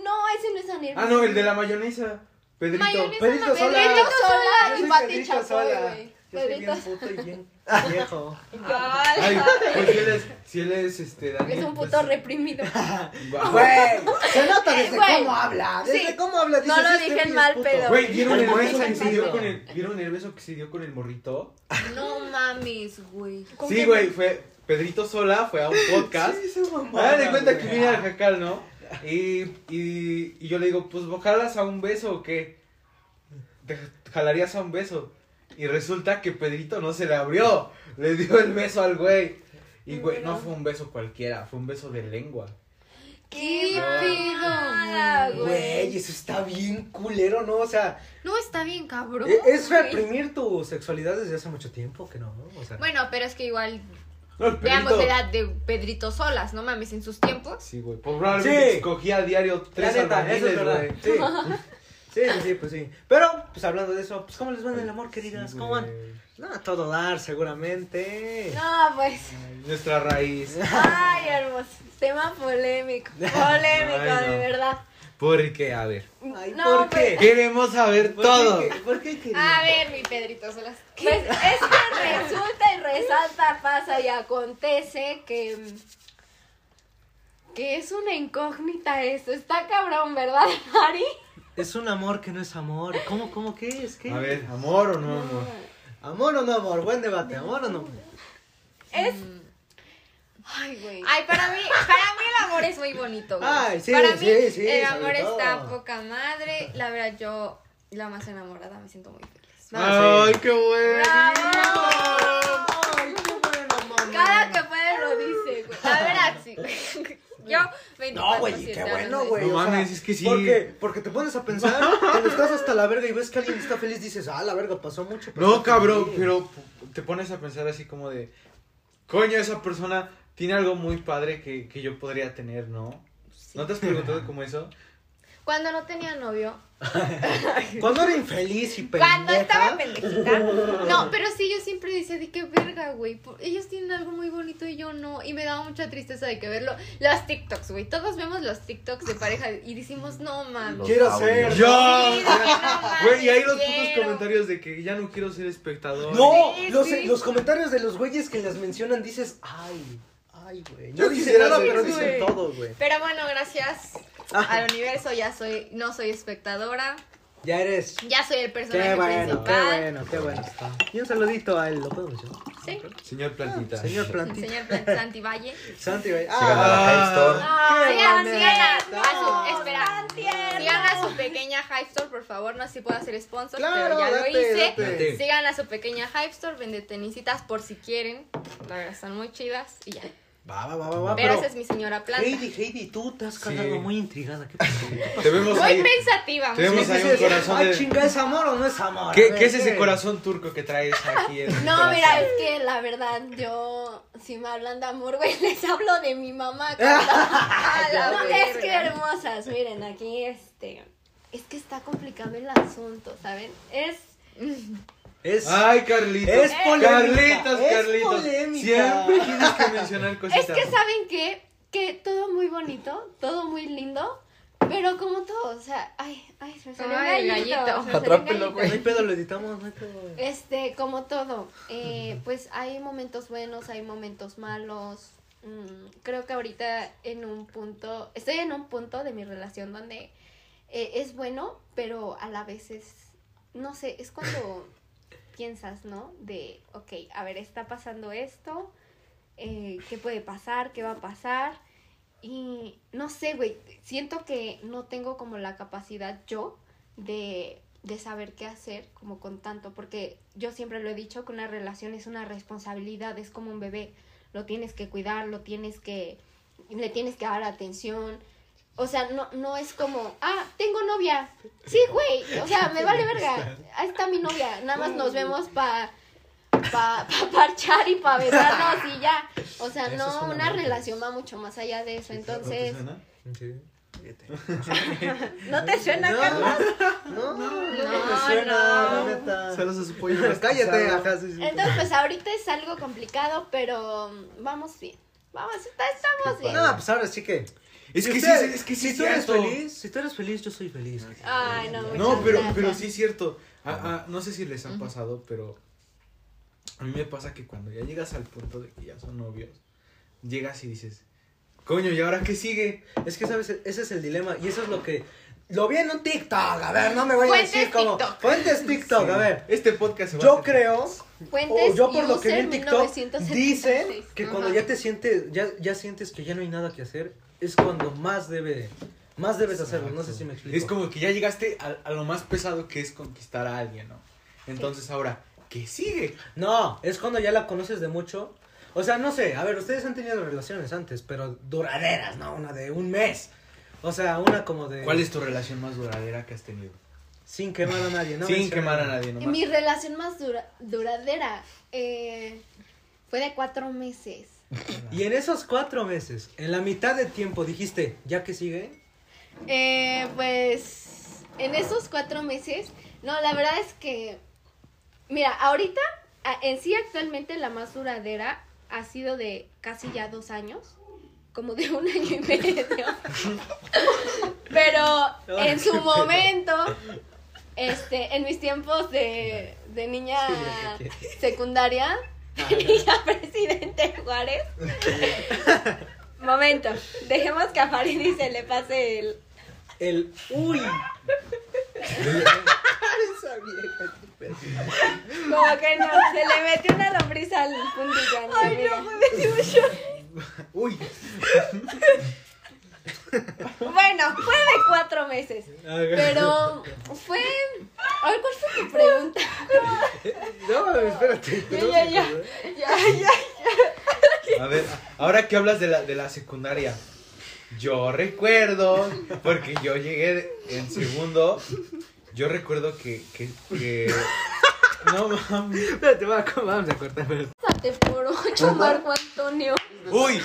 No, ese no es Daniel. Ah, no, el de la mayonesa. Pedrito. Mayonesa. Pedrito Pedrito Sola. Pedrito Sola y Pati Pedrito Chapoy, Sola. güey. Yo soy Pedrito bien puto y bien viejo. Ay, pues si él es, si él es este, Daniel. Es un pues, puto reprimido. va. Güey, se nota desde Güey. cómo habla. Desde Sí. cómo habla. No dices, lo "Este dije güey en es mal puto". pedo. Güey, ¿vieron el beso que se dio con el, ¿vieron el beso que se dio con el morrito? No mames, güey. ¿Con Sí, güey, fue Pedrito Sola, fue a un podcast. Sí, mamaba, Hagan de cuenta güey. que viene al jacal, ¿no? Y, y, y yo le digo, pues jalas a un beso o qué? ¿Te jalarías a un beso? Y resulta que Pedrito no se le abrió. Le dio el beso al güey. Y güey, no fue un beso cualquiera, fue un beso de lengua. ¿Qué pedo, güey? Güey, eso está bien culero, ¿no? O sea, No, está bien cabrón. e- es güey. reprimir tu sexualidad desde hace mucho tiempo, que no, ¿no? O sea, Bueno, pero es que igual No, veamos la edad de Pedrito Solas, no mames, en sus tiempos. Sí, güey. Probablemente Sí. escogía a diario la tres neta, eso es albañiles, verdad. güey. Sí. Sí, sí, sí, pues sí. Pero, pues hablando de eso, pues ¿cómo les va en el amor, queridas? Sí, ¿Cómo van? No, a todo dar, seguramente. No, pues. Ay, Nuestra raíz. Ay, hermoso. Tema polémico. Polémico, Ay, no. de verdad. Porque, a ver, Ay, No, ¿por qué? queremos saber ¿Por todo. qué? ¿Por qué queridas? A ver, mi Pedrito, se las... Pues es que resulta y resalta, pasa y acontece que. que es una incógnita esto. Está cabrón, ¿verdad, Mari? Es un amor que no es amor. ¿Cómo, cómo, qué es? ¿Qué? A ver, amor o no amor. ¿Amor o no amor? Buen debate, ¿amor o no? Es. Ay, güey. Ay, para mí, para mí el amor es muy bonito. güey. Ay, sí, para mí sí, sí, el amor está todo. poca madre. La verdad, yo, la más enamorada, me siento muy feliz. No, Ay, sí. qué bueno. Ay, qué bueno, mamá. Cada que puede lo dice, güey. La verdad, sí. Yo, 24 No, güey, qué bueno, güey. No o sea, es que sí. Porque, porque te pones a pensar, cuando estás hasta la verga y ves que alguien está feliz, dices, ah, la verga, pasó mucho. pero No, cabrón, feliz". pero te pones a pensar así como de, coño, esa persona tiene algo muy padre que, que yo podría tener, ¿no? ¿No te has preguntado como eso? Cuando no tenía novio, Cuando era infeliz y pendeja. cuando estaba pendejita. No, pero sí, yo siempre decía, de qué verga, güey. Ellos tienen algo muy bonito y yo no. Y me daba mucha tristeza de que verlo. Los TikToks, güey. Todos vemos los TikToks de pareja y decimos, no mames. Quiero ser. ¡Yo! Sí, no Güey, y hay los putos comentarios de que ya no quiero ser espectador. No, Sí, los, sí. los comentarios de los güeyes que las mencionan dices, ay, ay, güey. No Yo dicen quisiera pero dicen todo, güey. Pero bueno, gracias. Al universo ya soy, no soy espectadora, Ya eres. ya soy el personaje Qué bueno, qué principal. bueno, qué bueno. Y un saludito a él, ¿lo puedo mencionar? Sí, Señor Plantita. Señor Plantita. señor Plan- Santi Valle. Santi, güey. Sigan a la High Store. qué Sigan, sigan a, a su, No, espera, sigan a su pequeña Hype Store, por favor, no sé si puedo hacer sponsor, Claro, pero ya date, lo hice. date. Sigan a su pequeña Hype Store, vende tenisitas por si quieren, la verdad están muy chidas y ya. Va, va, va, va. Pero esa es mi señora planta. Heidi, Heidi, tú te has quedado Sí. muy intrigada. ¿Qué pasó? Te vemos Muy ahí. pensativa. Te vemos muy ahí un corazón de- chinga, ¿es amor o no es amor? ¿Qué, ver, qué es ese corazón turco que traes aquí en el No, mira, es que la verdad, yo, si me hablan de amor, güey, les hablo de mi mamá. No, es que hermosas, miren, aquí, este, es que está complicado el asunto, ¿saben? Es, Es, Ay, Carlitos. Es polémica, Carlitos, es Carlitos. polémica. Siempre tienes que mencionar es cositas. que, ¿saben qué? Que todo muy bonito, todo muy lindo, pero como todo, o sea, ay, ay, se me salió un Ay, gallito. gallito. Atrápelo, güey. no hay pedo, lo editamos, no hay pedo. Este, como todo, eh, pues hay momentos buenos, hay momentos malos. Mm, creo que ahorita en un punto, estoy en un punto de mi relación donde eh, es bueno, pero a la vez es, no sé, es cuando piensas, ¿no? De, ok, a ver, está pasando esto, eh, ¿qué puede pasar? ¿Qué va a pasar? Y no sé, güey, siento que no tengo como la capacidad yo de, de saber qué hacer como con tanto, porque yo siempre lo he dicho que una relación es una responsabilidad, es como un bebé, lo tienes que cuidar, lo tienes que, le tienes que dar atención. O sea, no, no es como, ah, tengo novia. Sí, güey. O sea, me vale verga. Ahí está mi novia. Nada más nos vemos para pa, pa parchar y para besarnos y ya. O sea, Eso no, una mal. relación va mucho más allá de eso. Entonces, ¿No te suena? ¿no te suena, No, Carlos? No, no, no, me suena, no. Solo se supo Cállate, ajá, sí, sí. Entonces, pues ahorita es algo complicado, pero mm, vamos bien. Vamos, está- estamos bien. No, pues ahora sí que. Es que sí, es que sí si tú eres feliz, si tú eres feliz, yo soy feliz. Ay, no, No, pero, pero sí es cierto. Ah, ah, no sé si les ha pasado, pero a mí me pasa que cuando ya llegas al punto de que ya son novios, llegas y dices, coño, ¿y ahora qué sigue? Es que, ¿sabes? Ese es el dilema. Y eso es lo que. Lo vi en un TikTok. A ver, no me voy a decir como. Fuentes TikTok, a ver. Este podcast se va a Yo hacer- creo. Fuentes o yo por lo que vi en TikTok. 1976. Dicen que cuando ya te sientes. Ya, ya sientes que ya no hay nada que hacer. Es cuando más debe. Más debes hacerlo. No sé si me explico. Es como que ya llegaste a, a lo más pesado que es conquistar a alguien, ¿no? Entonces ahora, ¿qué sigue? No, es cuando ya la conoces de mucho. O sea, no sé, a ver, ustedes han tenido relaciones antes, pero duraderas, ¿no? Una de un mes. O sea, una como de... ¿Cuál es tu relación más duradera que has tenido? Sin quemar a nadie, ¿no? Sin quemar a nadie, nomás. Mi relación más dura- duradera eh, fue de cuatro meses. Y en esos cuatro meses, en la mitad de tiempo dijiste, ¿ya que sigue? Eh, pues en esos cuatro meses, no, la verdad es que, mira, ahorita, en sí actualmente la más duradera ha sido de casi ya dos años, como de un año y medio. Pero en su momento, este, en mis tiempos de, de niña secundaria, niña presidente Juárez. Momento, dejemos que a Faridi se le pase el... El. Uy. Como que no, se le metió una lombriz al fundillo. Ay, no Uy. Bueno, fue de cuatro meses. Pero fue. A ver, ¿cuál fue tu pregunta? No, espérate. Ya, ya, ya. Ya, ya. A ver, ahora que hablas de la, de la secundaria, yo recuerdo, porque yo llegué en segundo, yo recuerdo que, que, que no mames. Espérate, va, vamos a cortar. Por ocho, Marco Antonio. Uy,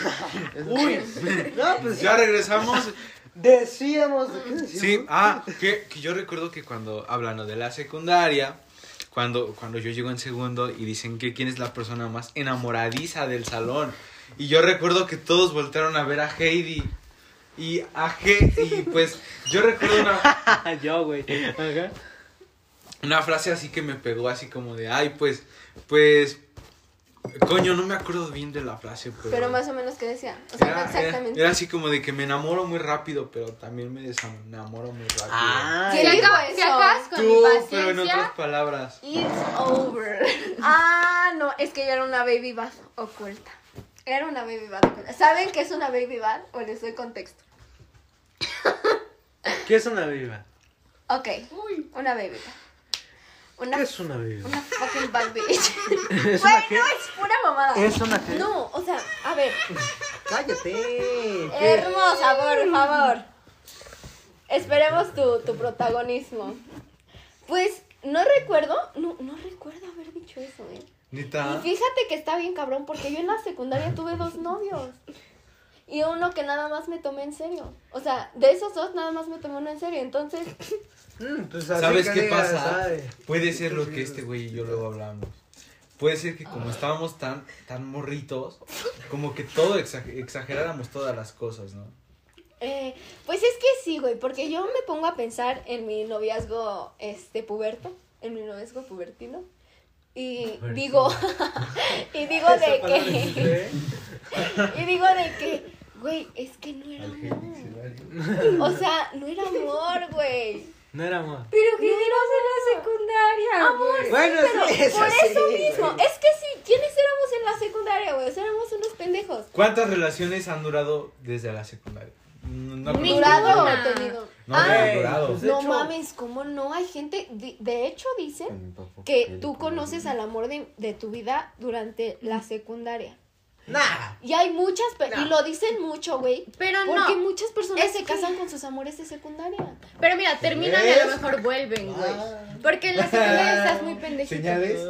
uy, No, pues ya regresamos. Decíamos. ¿Qué decíamos? Sí, ah, que, que yo recuerdo que cuando hablando de la secundaria, cuando, cuando yo llego en segundo y dicen que quién es la persona más enamoradiza del salón, y yo recuerdo que todos voltearon a ver a Heidi. Y a He y pues yo recuerdo una, Yo, güey. Una frase así que me pegó así como de, ay, pues, pues, coño, no me acuerdo bien de la frase, pero... Pero más o menos, ¿qué decía? O sea, no era, era- exactamente. era así como de que me enamoro muy rápido, pero también me desenamoro muy rápido. Ah, ¿Quién Si dijo acabas, si eso? acabas con mi Tú, pero en otras palabras. It's over. Ah, no, es que yo era una baby bath oculta. Era una baby bath oculta. ¿Saben qué es una baby bath? O les doy contexto. ¿Qué es una viva? Ok, una baby bath. Una, ¿Qué es una viva? una fucking bad bitch. ¿Es Güey, una qué? no, es pura mamada. ¿Es una qué? No, o sea, a ver. Cállate. ¿Qué? Hermosa, por favor. Esperemos tu, tu protagonismo. Pues, no recuerdo, no, no recuerdo haber dicho eso, eh. Y Neta. fíjate que está bien cabrón, porque yo en la secundaria tuve dos novios. Y uno que nada más me tomé en serio. O sea, de esos dos nada más me tomé uno en serio. Entonces, Mm, pues así ¿Sabes que qué pasa? Puede ser lo que este güey y yo luego hablamos. Puede ser que como estábamos tan, tan morritos, como que todo exa- exageráramos todas las cosas, ¿no? eh, pues es que sí, güey, porque yo me pongo a pensar en mi noviazgo este puberto, en mi noviazgo pubertino. Y Pubertino. digo, y digo de que, y digo de que, güey, es que no era amor. O sea, no era amor, güey. No era amor. Pero ¿qué dirás en la secundaria? Amor, güey? Bueno, pero sí, es por así, eso mismo. güey. Es que sí, ¿quiénes éramos en la secundaria, güey? O sea, éramos unos pendejos. ¿Cuántas relaciones han durado desde la secundaria? No, Ni- ¿Durado o tenido? No, ah, no, durado. pues, no hecho- mames, ¿cómo no? Hay gente, de hecho dicen que tú conoces al amor de, de tu vida durante la secundaria. Nah. Y hay muchas, pe- y lo dicen mucho, güey. Pero Porque no. muchas personas es se con sus amores de secundaria. Pero mira, terminan y a lo mejor vuelven, güey. Ah. Porque en la secundaria estás muy pendejito. ¿Señales?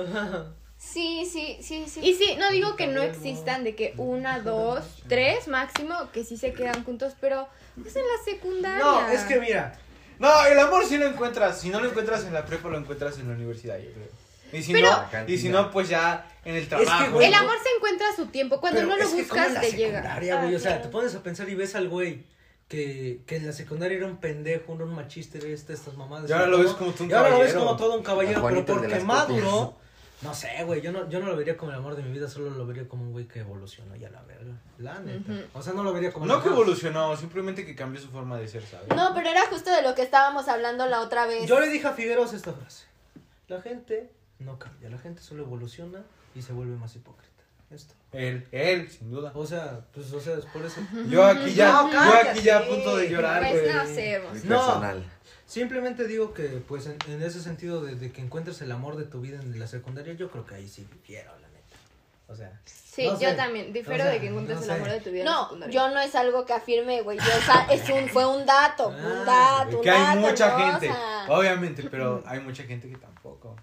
Sí, sí, sí, sí. Y sí, no digo que no existan de que una, dos, tres máximo, que sí se quedan juntos, pero es en la secundaria. No, es que mira. No, el amor sí lo encuentras. Si no lo encuentras en la prepa, lo encuentras en la universidad, yo creo. Y si, Pero- no, y si no, pues ya en el trabajo. güey, El amor se encuentra a su tiempo. Cuando Pero no lo buscas, te llega. güey, Ah, o sea, claro. te pones a pensar y ves al güey que, que en la secundaria era un pendejo, era un machista, era este, estas mamadas. Y ahora lo todo. ves como tú un Y ahora lo ves caballero. como todo un caballero, A pero porque maduro. No sé, güey, yo no, yo no lo vería como el amor de mi vida, solo lo vería como un güey que evolucionó ya la verga. La neta. O sea, no lo vería como No que evolucionó, simplemente que cambió su forma de ser, ¿sabes? No, pero era justo de lo que estábamos hablando la otra vez. Yo le dije a Figueros esta frase. La gente no cambia, la gente solo evoluciona y se vuelve más hipócrita. Esto. Él, él, sin duda. O sea, pues, o sea, es por eso. Yo aquí ya, No, yo aquí ya a punto de llorar, Pues güey. no sé, vos. No. personal. Simplemente digo que, pues, en, en ese sentido de, de que encuentres el amor de tu vida en la secundaria, yo creo que ahí sí difiero, la neta. O sea, Sí, no yo sé. también. Difiero O sea, de que encuentres no el sé. amor de tu vida. en la No, yo no es algo que afirme, güey. Yo, o sea, es un, fue un dato, un Ah, dato, un Que hay dato, mucha ¿no? O gente, sea, obviamente, pero hay mucha gente que tampoco.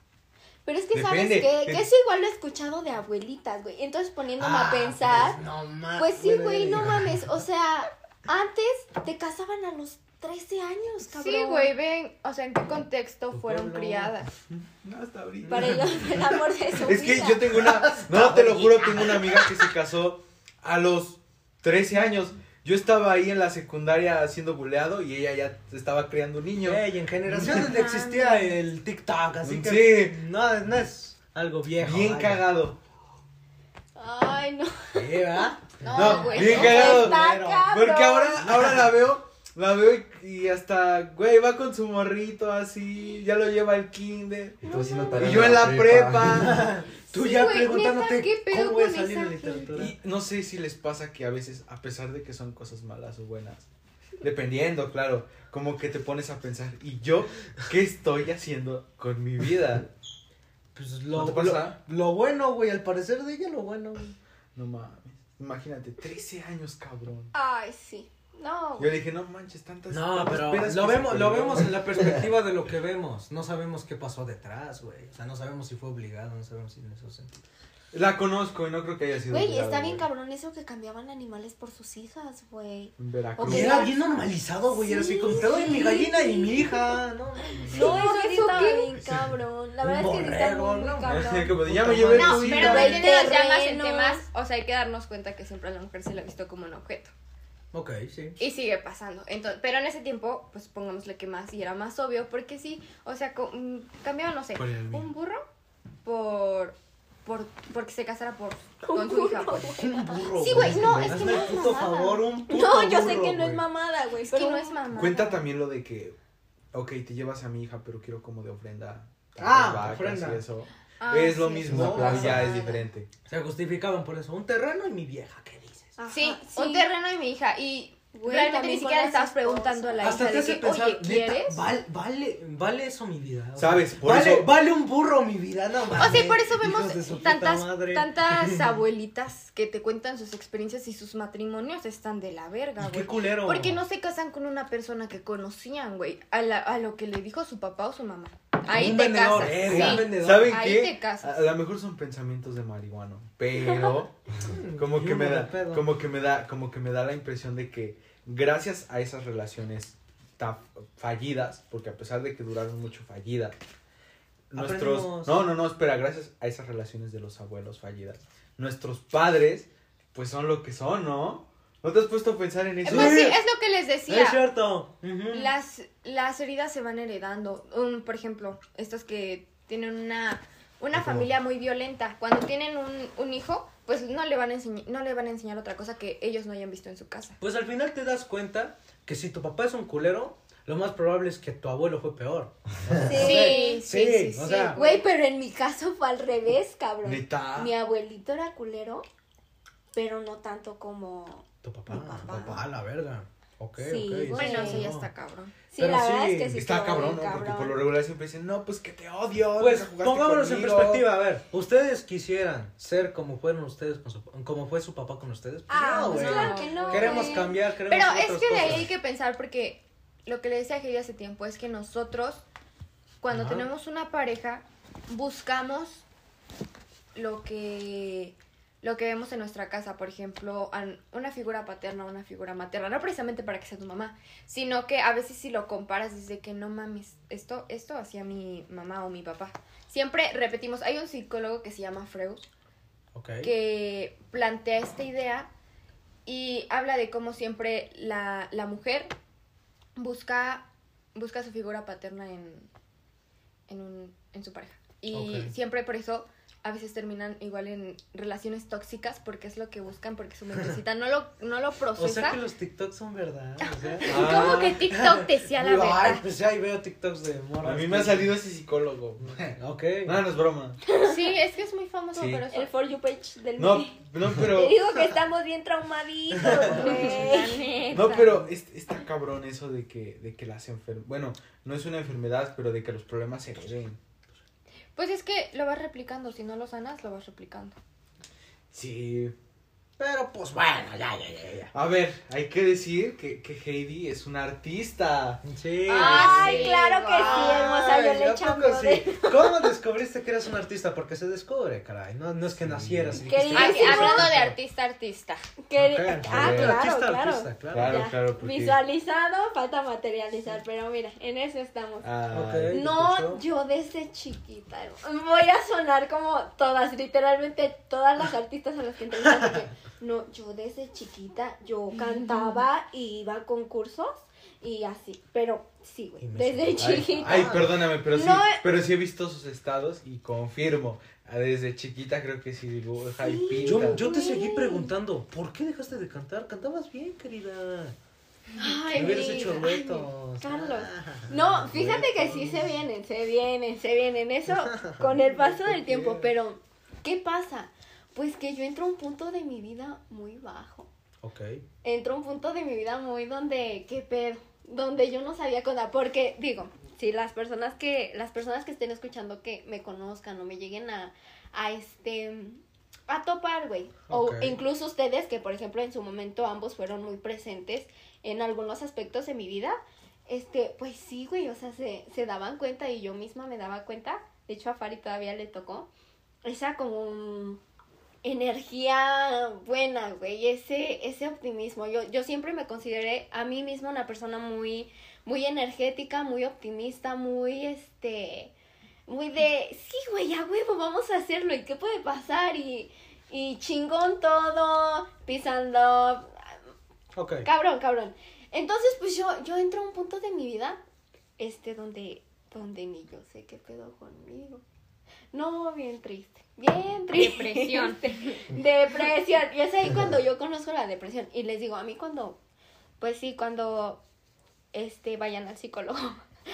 Pero es que, ¿sabes qué? Que eso igual lo he escuchado de abuelitas, güey. Entonces, poniéndome a Ah, pensar, pues, no mames. pues sí, güey, no mames. O sea, antes te casaban a los 13 años, cabrón. Sí, güey, ven, o sea, en qué contexto fueron pueblo. criadas. No, hasta ahorita. Para ellos, el amor de su Es que vida. yo tengo una. No, te lo juro, tengo una amiga que se casó a los 13 años. Yo estaba ahí en la secundaria siendo buleado y ella ya estaba criando un niño. Ey, en generaciones donde existía el TikTok, así que Sí. no, no es algo viejo. Bien vaya. cagado. Ay, no. Sí, ¿verdad? No, güey. bien no. cagado. Está. Porque ahora, ahora la veo, la veo y, hasta, güey, va con su morrito así, ya lo lleva al kinder. Tú Y yo en la prepa. Tú Sí, ya güey, preguntándote neta, ¿qué pedo cómo voy a con salir esa en literatura. Y no sé si les pasa que a veces, a pesar de que son cosas malas o buenas, dependiendo, claro, como que te pones a pensar, ¿y yo qué estoy haciendo con mi vida? Pues ¿No lo, te pasa? lo, lo bueno, güey, al parecer de ella lo bueno, güey. No mames, imagínate, 13 años, cabrón. Ay, sí. No, Yo dije, no manches, tantas No, tantas pero lo se vemos, lo perdió". vemos en la perspectiva de lo que vemos. No sabemos qué pasó detrás, güey. O sea, no sabemos si fue obligado, no sabemos si en eso sentido. La conozco y no creo que haya sido Güey, está bien cabrón eso que cambiaban animales por sus hijas, güey. Veracruz. Y era bien normalizado, güey. Era así como te doy mi gallina y mi hija. No, No, eso sí ¿eso estaba bien cabrón. La Un verdad es que borrego, muy, muy ¿no? cabrón. Como de, ya me Puta llevé madre. No, pero nos llamas en temas, o sea, hay que darnos cuenta que siempre a la mujer se la ha visto como un objeto. Ok, sí. Y sigue pasando. Entonces, pero en ese tiempo, pues pongámosle que más y era más obvio, porque sí, o sea, mm, cambiaban, no sé, un burro por por porque se casara por con su hija. pues. Un burro. Sí, güey, no, es que no es puto mamada. favor, un puto No, yo sé que no es mamada, güey. Es que pero no es mamá. Cuenta también lo de que, ok, te llevas a mi hija, pero quiero como de ofrenda. Ah, vacas ofrenda. y eso. Ah, es lo mismo, o ya es diferente. Se justificaban por eso. Un terreno y mi vieja, ¿qué dices? Ajá, Sí, un terreno y mi hija y Güey, realmente ni siquiera le estabas preguntando a la Hasta hija te de hace que, pensar, oye, neta, ¿quieres? vale, vale, vale eso mi vida. O ¿Sabes? sea, Por vale, eso- vale un burro mi vida, no O mames. sea, y por eso hijos vemos de su puta tantas, madre. tantas abuelitas que te cuentan sus experiencias y sus matrimonios están de la verga, Y qué güey. culero. Porque no se casan con una persona que conocían, güey. A, la- a lo que le dijo su papá o su mamá. Ahí un te vendedor, casas. eh, sí. un vendedor. ¿Saben Ahí qué? te casas. A, lo mejor son pensamientos de marihuano, pero como que me da, como que me da, como que me da la impresión de que gracias a esas relaciones fallidas, porque a pesar de que duraron mucho fallidas, nuestros, Aprendimos. no, no, no, espera, gracias a esas relaciones de los abuelos fallidas, nuestros padres, pues son lo que son, ¿no? ¿No te has puesto a pensar en eso? Pues sí, es lo que les Es decía. cierto. Ujú. Las, las heridas se van heredando. Un, por ejemplo, estos que tienen una, una familia muy violenta. Cuando tienen un, un hijo, pues no le, van a enseñar, no le van a enseñar otra cosa que ellos no hayan visto en su casa. Pues al final te das cuenta que si tu papá es un culero, lo más probable es que tu abuelo fue peor. Sí, sí, Sí, sí, Güey, pero en mi caso fue al revés, cabrón. Mi abuelito era culero, pero no tanto como... Tu papá, Mi tu papá. papá, la verga. Ok, Sí, ok. Bueno, sí, eso ya no. está cabrón. Sí, Pero la verdad es que sí Está cabrón, ¿no? Porque por lo cabrón. regular siempre dicen, no, pues que te odio. Pues pongámonos en conmigo". perspectiva, a ver, ¿ustedes quisieran ser como fueron ustedes con su, como fue su papá con ustedes? Pues Ah, no, pues güey. claro que no, Queremos güey. cambiar, queremos Pero es que de ahí hay que pensar porque lo que le decía a Heidi hace tiempo es que nosotros cuando Ajá. tenemos una pareja buscamos lo que lo que vemos en nuestra casa, por ejemplo, una figura paterna, una figura materna, no precisamente para que sea tu mamá, sino que a veces si lo comparas desde que no mames, esto esto hacía mi mamá o mi papá. Siempre repetimos, hay un psicólogo que se llama Freud que plantea esta idea y habla de cómo siempre la, la mujer busca, busca su figura paterna en, en, un- en su pareja. Y siempre por eso a veces terminan igual en relaciones tóxicas porque es lo que buscan, porque su mentecita no lo, no lo O procesa. sea que los TikToks son verdad. O sea, ¿Cómo que TikTok decía la Digo, Ay, verdad? pues ya ahí veo TikToks de morras. A mí me ha salido ese psicólogo. Ok. No, no es broma. Sí, es que es muy famoso, Sí. pero eso- El For You page del No, no, pero. Te digo que estamos bien traumaditos, güey. No, pero es- está cabrón eso de que, de que las enfermedades. Bueno, no es una enfermedad, pero de que los problemas se hereden. Pues es que lo vas replicando, si no lo sanas, lo vas replicando. Sí. Pero pues bueno, ya, ya, ya, ya. A ver, hay que decir que, que Heidi es una artista. Sí. Ay, sí, claro que sí, hermosa, yo le ¿a echando poco sí? de... ¿Cómo descubriste que eras un artista? Porque se descubre, caray. No, no es que nacieras. y dijiste, Queridísimo. Ay, "Yo soy hablando de artista". artista, artista. Que- Ok, Ah, claro, Artista, claro. artista, claro. Claro, claro, porque- Visualizado, falta materializar, pero mira, en eso estamos. Ah, Ok. No, yo desde chiquita. Voy a sonar como todas, literalmente todas las artistas a las que entrevistan. No, yo desde chiquita, yo cantaba y iba a concursos y así. Pero sí, güey, desde chiquita. ay, perdóname, pero sí, No, pero sí he visto sus estados y confirmo. ah, Desde chiquita creo que sí dibuja y Sí. pinta. Yo, yo te seguí preguntando, ¿por qué dejaste de cantar? Cantabas bien, querida. Ay, hubieras mira, hecho ay, duetos. Carlos. Ah, No, fíjate que sí se vienen, se vienen, se vienen. Eso con el paso del tiempo. Pero, ¿qué pasa? Pues que yo entro a un punto de mi vida muy bajo. Ok. Entro a un punto de mi vida muy donde, ¿qué pedo? Donde yo no sabía contar. Porque, digo, si las personas que, las personas que estén escuchando que me conozcan o me lleguen a, a este, a topar, güey. O incluso ustedes que, por ejemplo, en su momento ambos fueron muy presentes en algunos aspectos de mi vida. Este, pues sí, güey, o sea, se, se daban cuenta y yo misma me daba cuenta. De hecho, a Fari todavía le tocó. Esa como un- energía buena, güey, ese, ese optimismo. Yo, yo siempre me consideré a mí misma una persona muy, muy energética, muy optimista, muy, este, muy de, sí, güey, a huevo, vamos a hacerlo, ¿y qué puede pasar? Y, y chingón todo, pisando, Ok. cabrón, cabrón. Entonces, pues yo, yo entro a un punto de mi vida, este, donde, donde ni yo sé qué pedo conmigo. No, bien triste, bien triste. Depresión. Depresión. Y es ahí cuando yo conozco la depresión. Y les digo, a mí cuando, pues sí, cuando, este, vayan al psicólogo.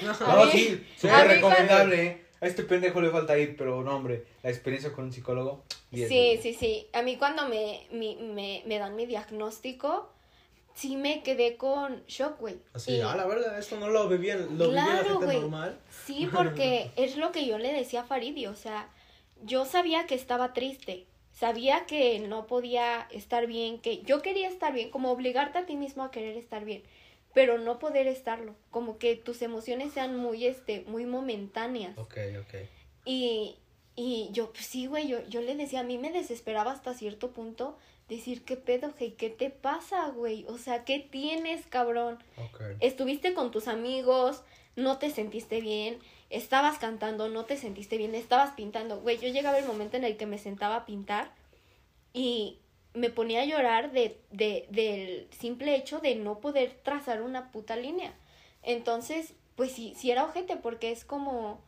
No, A mí- sí, súper recomendable. ¿eh? A este pendejo le falta ir, pero no, hombre, la experiencia con un psicólogo. Sí, sí, sí. A mí cuando me, mi- me, me dan mi diagnóstico, sí me quedé con shock, güey. Así, Y- a la verdad, esto no lo vivía, lo la Claro, gente güey. normal. Sí, porque es lo que yo le decía a Faridi, o sea, yo sabía que estaba triste, sabía que no podía estar bien, que yo quería estar bien, como obligarte a ti mismo a querer estar bien, pero no poder estarlo, como que tus emociones sean muy, este, muy momentáneas. Ok, ok. Y, y yo, pues sí, güey, yo, yo le decía, a mí me desesperaba hasta cierto punto decir, ¿qué pedo, hey? ¿Qué te pasa, güey? O sea, ¿qué tienes, cabrón? Estuviste con tus amigos, no te sentiste bien, estabas cantando, no te sentiste bien, estabas pintando. Güey, yo llegaba el momento en el que me sentaba a pintar y me ponía a llorar de, de, del simple hecho de no poder trazar una puta línea. Entonces, pues sí, sí era ojete porque es como,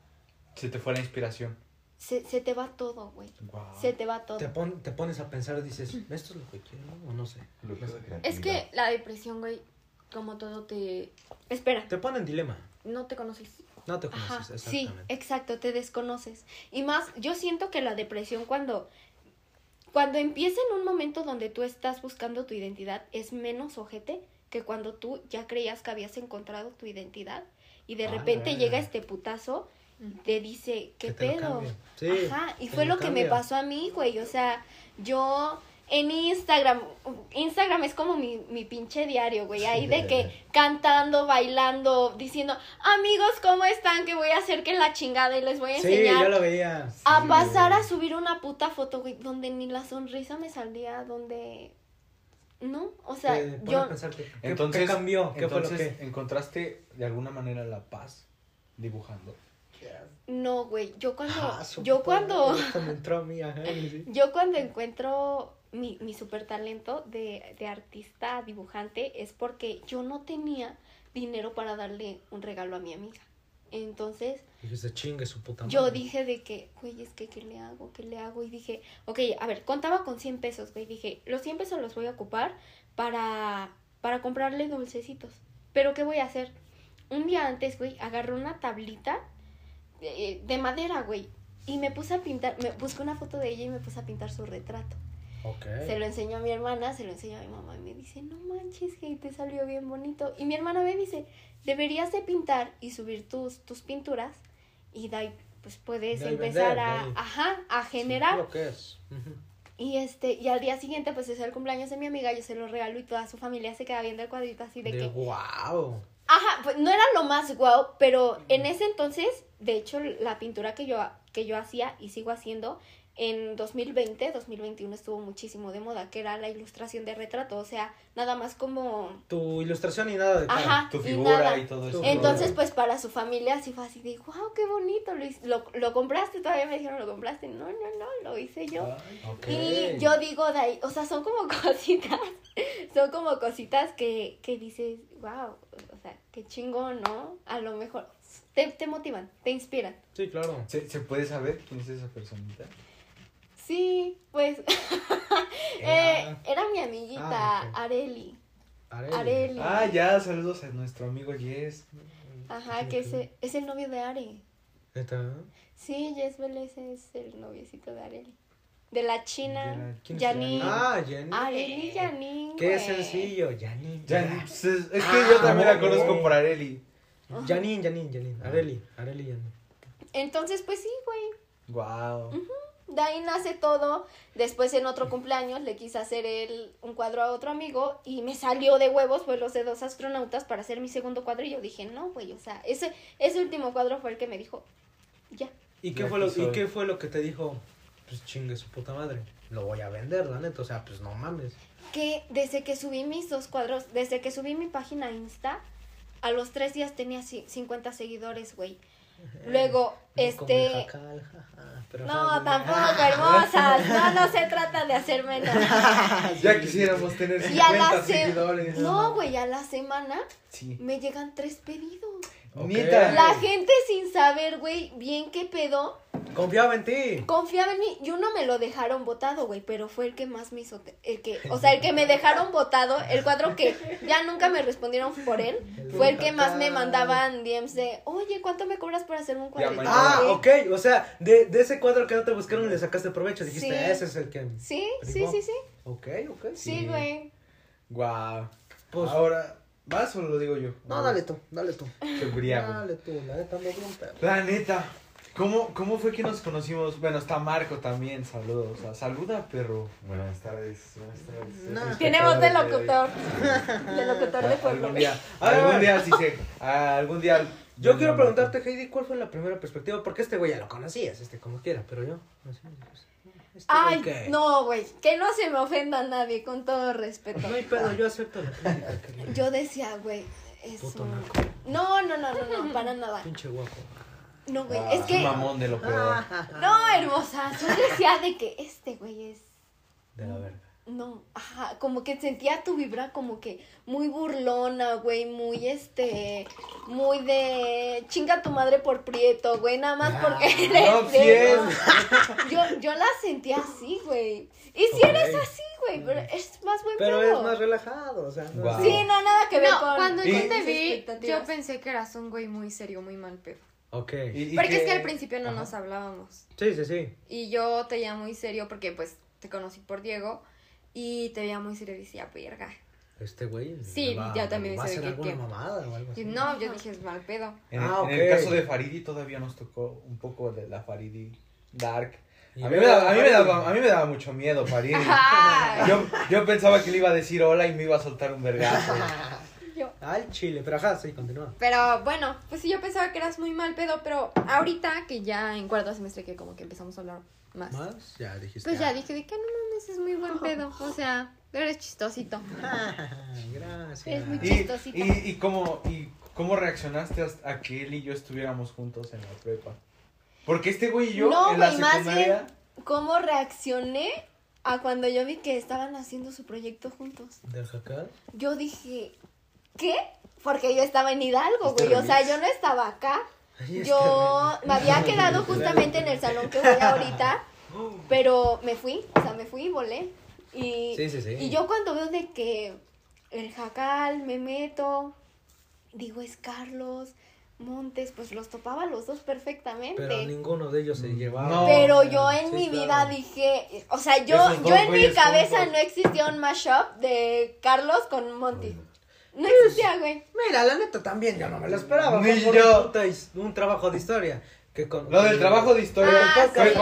Se te fue la inspiración. Se, se te va todo, güey. Se te va todo. Te, pon- te pones a pensar, dices, ¿esto es lo que quiero o no sé? Es que la depresión, güey, como todo te... Espera. Te pone en dilema. No te conoces. No te Ajá, conoces, sí, exacto, te desconoces. Y más, yo siento que la depresión cuando, cuando empieza en un momento donde tú estás buscando tu identidad es menos ojete que cuando tú ya creías que habías encontrado tu identidad y de Ah, repente llega este putazo, te dice, ¿qué pedo? Sí, Ajá, y fue lo lo que me pasó a mí, güey, o sea, yo en Instagram, Instagram es como mi, mi pinche diario, güey, ahí de que cantando, bailando, diciendo, amigos, ¿cómo están? Que voy a hacer que la chingada y les voy a Sí, enseñar yo lo veía. a Sí, pasar a subir una puta foto, güey, donde ni la sonrisa me salía, donde... No, o sea, yo... a pensar que- ¿qué- Entonces, ¿qué cambió? ¿Qué fue lo que...? encontraste de alguna manera la paz dibujando. No, güey, yo cuando... Ah, yo cuando... madre, esto me entró a mí, ajá, sí. Yo cuando encuentro mi, mi super talento de, de artista, dibujante, es porque yo no tenía dinero para darle un regalo a mi amiga. Entonces, Dijiste, chingue su puta madre. yo dije de que, güey, es que, ¿qué le hago? ¿Qué le hago? Y dije, ok, a ver, contaba con 100 pesos, güey. Dije, los 100 pesos los voy a ocupar para, para comprarle dulcecitos. Pero, ¿qué voy a hacer? Un día antes, güey, agarré una tablita de, de madera, güey. Y me puse a pintar, me busqué una foto de ella y me puse a pintar su retrato. Ok. Se lo enseñó a mi hermana, se lo enseñó a mi mamá y me dice, no manches, que te salió bien bonito. Y mi hermana me dice, deberías de pintar y subir tus, tus pinturas y de ahí pues puedes De empezar vender, a, ajá, a Sí, generar. lo que es. Y este, y al día siguiente, pues es el cumpleaños de mi amiga, yo se lo regalo y toda su familia se queda viendo el cuadrito así de, De que. wow. Ajá, pues no era lo más guau, pero en ese entonces, de hecho, la pintura que yo, que yo hacía y sigo haciendo, en 2020, 2021 estuvo muchísimo de moda, que era la ilustración de retrato, o sea, nada más como... Tu ilustración y nada de cara. Ajá, Tu figura y todo eso. Entonces, pues para su familia así fue así de, wow, qué bonito, lo, hice- lo, lo compraste, todavía me dijeron, lo compraste, no, no, no, lo hice yo. Ok. Y yo digo de ahí, o sea, son como cositas, son como cositas que, que dices, wow, o sea, qué chingón, ¿no? A lo mejor te, te motivan, te inspiran. Sí, claro. ¿Se, ¿Se puede saber quién es esa personita? Sí, pues, Era- eh, era mi amiguita, Ah, ok. Areli. Areli. Areli. Ah, ya, saludos a nuestro amigo Jess. Ajá, que es, es el novio de Are. ¿Neta? Sí, Jess Vélez es el noviecito de Areli. De la china, De la- ¿quién es Janine. Ah, Jenny. Areli Janine. Qué sencillo, Janine. Ya, pues, es, que Ah, yo también la conozco por Areli. Janine, Janine, Janine. Areli, Areli, Janine. Entonces, pues sí, güey. Wow. De ahí nace todo. Después en otro cumpleaños le quise hacer el, un cuadro a otro amigo y me salió de huevos pues los de dos astronautas para hacer mi segundo cuadro y yo dije, no, güey, o sea, ese, ese último cuadro fue el que me dijo, ya. ¿Y qué, fue lo, ¿Y qué fue lo que te dijo? Pues chingue su puta madre. Lo voy a vender, la neta. O sea, pues no mames. Que desde que subí mis dos cuadros, desde que subí mi página Insta, a los tres días tenía ci- 50 seguidores, güey. Luego, como el este... jacal, jaja, pero No, tampoco hermosas. No, no se trata de hacer menos. Ya quisiéramos tener Y a 50 la se- seguidores. No, güey, a la semana Sí. me llegan tres pedidos. Ok. Neta. La gente sin saber, güey, bien qué pedo, Confiaba en ti. confiaba en mí. Y uno me lo dejaron botado, güey, pero fue el que más me hizo, el que, o sea, el que me dejaron botado, el cuadro que ya nunca me respondieron por él, fue el que más me mandaban DMs de, oye, ¿cuánto me cobras por hacerme un cuadro? mañana. Ah, ok. O sea, de, de ese cuadro que no te buscaron le sacaste provecho. Dijiste, Sí. ese es el que. Sí, sí, sí, sí. Ok, ok. Sí, güey. Wow. Pues- Ahora, ¿vas o lo digo yo? No, dale tú, dale tú. Qué briago. Dale tú, la neta bien, pero. La neta. ¿Cómo, ¿Cómo fue que nos conocimos? Bueno, está Marco también, saludos. O sea, saluda, perro. Buenas tardes, buenas tardes. No. Tiene voz de locutor. De locutor de pueblo. Algún día, algún día sí ah, algún día. Yo quiero preguntarte, Heidi, ¿cuál fue la primera perspectiva? Porque este güey ya lo conocías, este como quiera, pero yo. no sé, este Ay, que- no, güey, que no se me ofenda a nadie, con todo respeto. No hay pedo, yo acepto la crítica. que- Yo decía, güey, es Puto un- naco. No, no, no, no, no, para nada. Pinche guapo. No, güey, Ah, es que... mamón de lo peor. No, hermosa, yo decía de que este güey es... De la verga. No, ajá, como que sentía tu vibra como que muy burlona, güey, muy este, muy de chinga tu madre por prieto, güey, nada más porque eres no, de- fiel. Yo, yo la sentía así, güey. Y si Ok. eres así, güey, pero es más buen Pero pedo. es más relajado, o sea. no es- Sí, no, nada que ver No, con cuando yo te vi, yo pensé que eras un güey muy serio, muy mal pedo. Ok. Y- y Porque es que al principio no Ajá. nos hablábamos. Sí, sí, sí. Y yo te veía muy serio porque pues te conocí por Diego y te veía muy serio y decía, verga. Este güey. Sí, me va- ya también ¿Va a sé hacer que- alguna que- mamada o algo así? No, yo dije, es mal pedo. En, Ah, en el caso de Faridi todavía nos tocó un poco de la Faridi Dark. A mí, me daba, a, mí me daba, a mí me daba mucho miedo Faridi. Ajá. Yo, yo pensaba que le iba a decir hola y me iba a soltar un vergazo. Al chile, pero ajá, sí, continúa. Pero bueno, pues sí, yo pensaba que eras muy mal pedo, pero ahorita que ya en cuarto semestre que como que empezamos a hablar más. ¿Más? Ya dijiste. Pues ya dije de que no mames, es muy buen pedo. O sea, eres chistosito. Gracias. Es muy Chistosito. y, y, cómo, ¿Y cómo reaccionaste a que él y yo estuviéramos juntos en la prepa? Porque este güey y yo no, en la más secundaria... bien, ¿cómo reaccioné a cuando yo vi que estaban haciendo su proyecto juntos? ¿Del jacal? Yo dije, ¿qué? Porque yo estaba en Hidalgo, Este güey. O sea, yo no estaba acá. Este Yo me había quedado justamente en el salón que voy ahorita, pero me fui, o sea, me fui y volé. Y, Sí, sí, sí. y yo cuando veo de que el jacal me meto, digo, es Carlos Montes, pues los topaba los dos perfectamente. Pero ninguno de ellos se llevaba. No. Pero yo en Sí, mi claro. vida dije, o sea, yo, yo en mi cabeza no existía un mashup de Carlos con Monty. No existía, güey. Mira, la neta también, yo no me lo esperaba. Ni fue por yo. Un, puta his- un trabajo de historia. Que con- Lo del trabajo de historia. Ah, fue sí.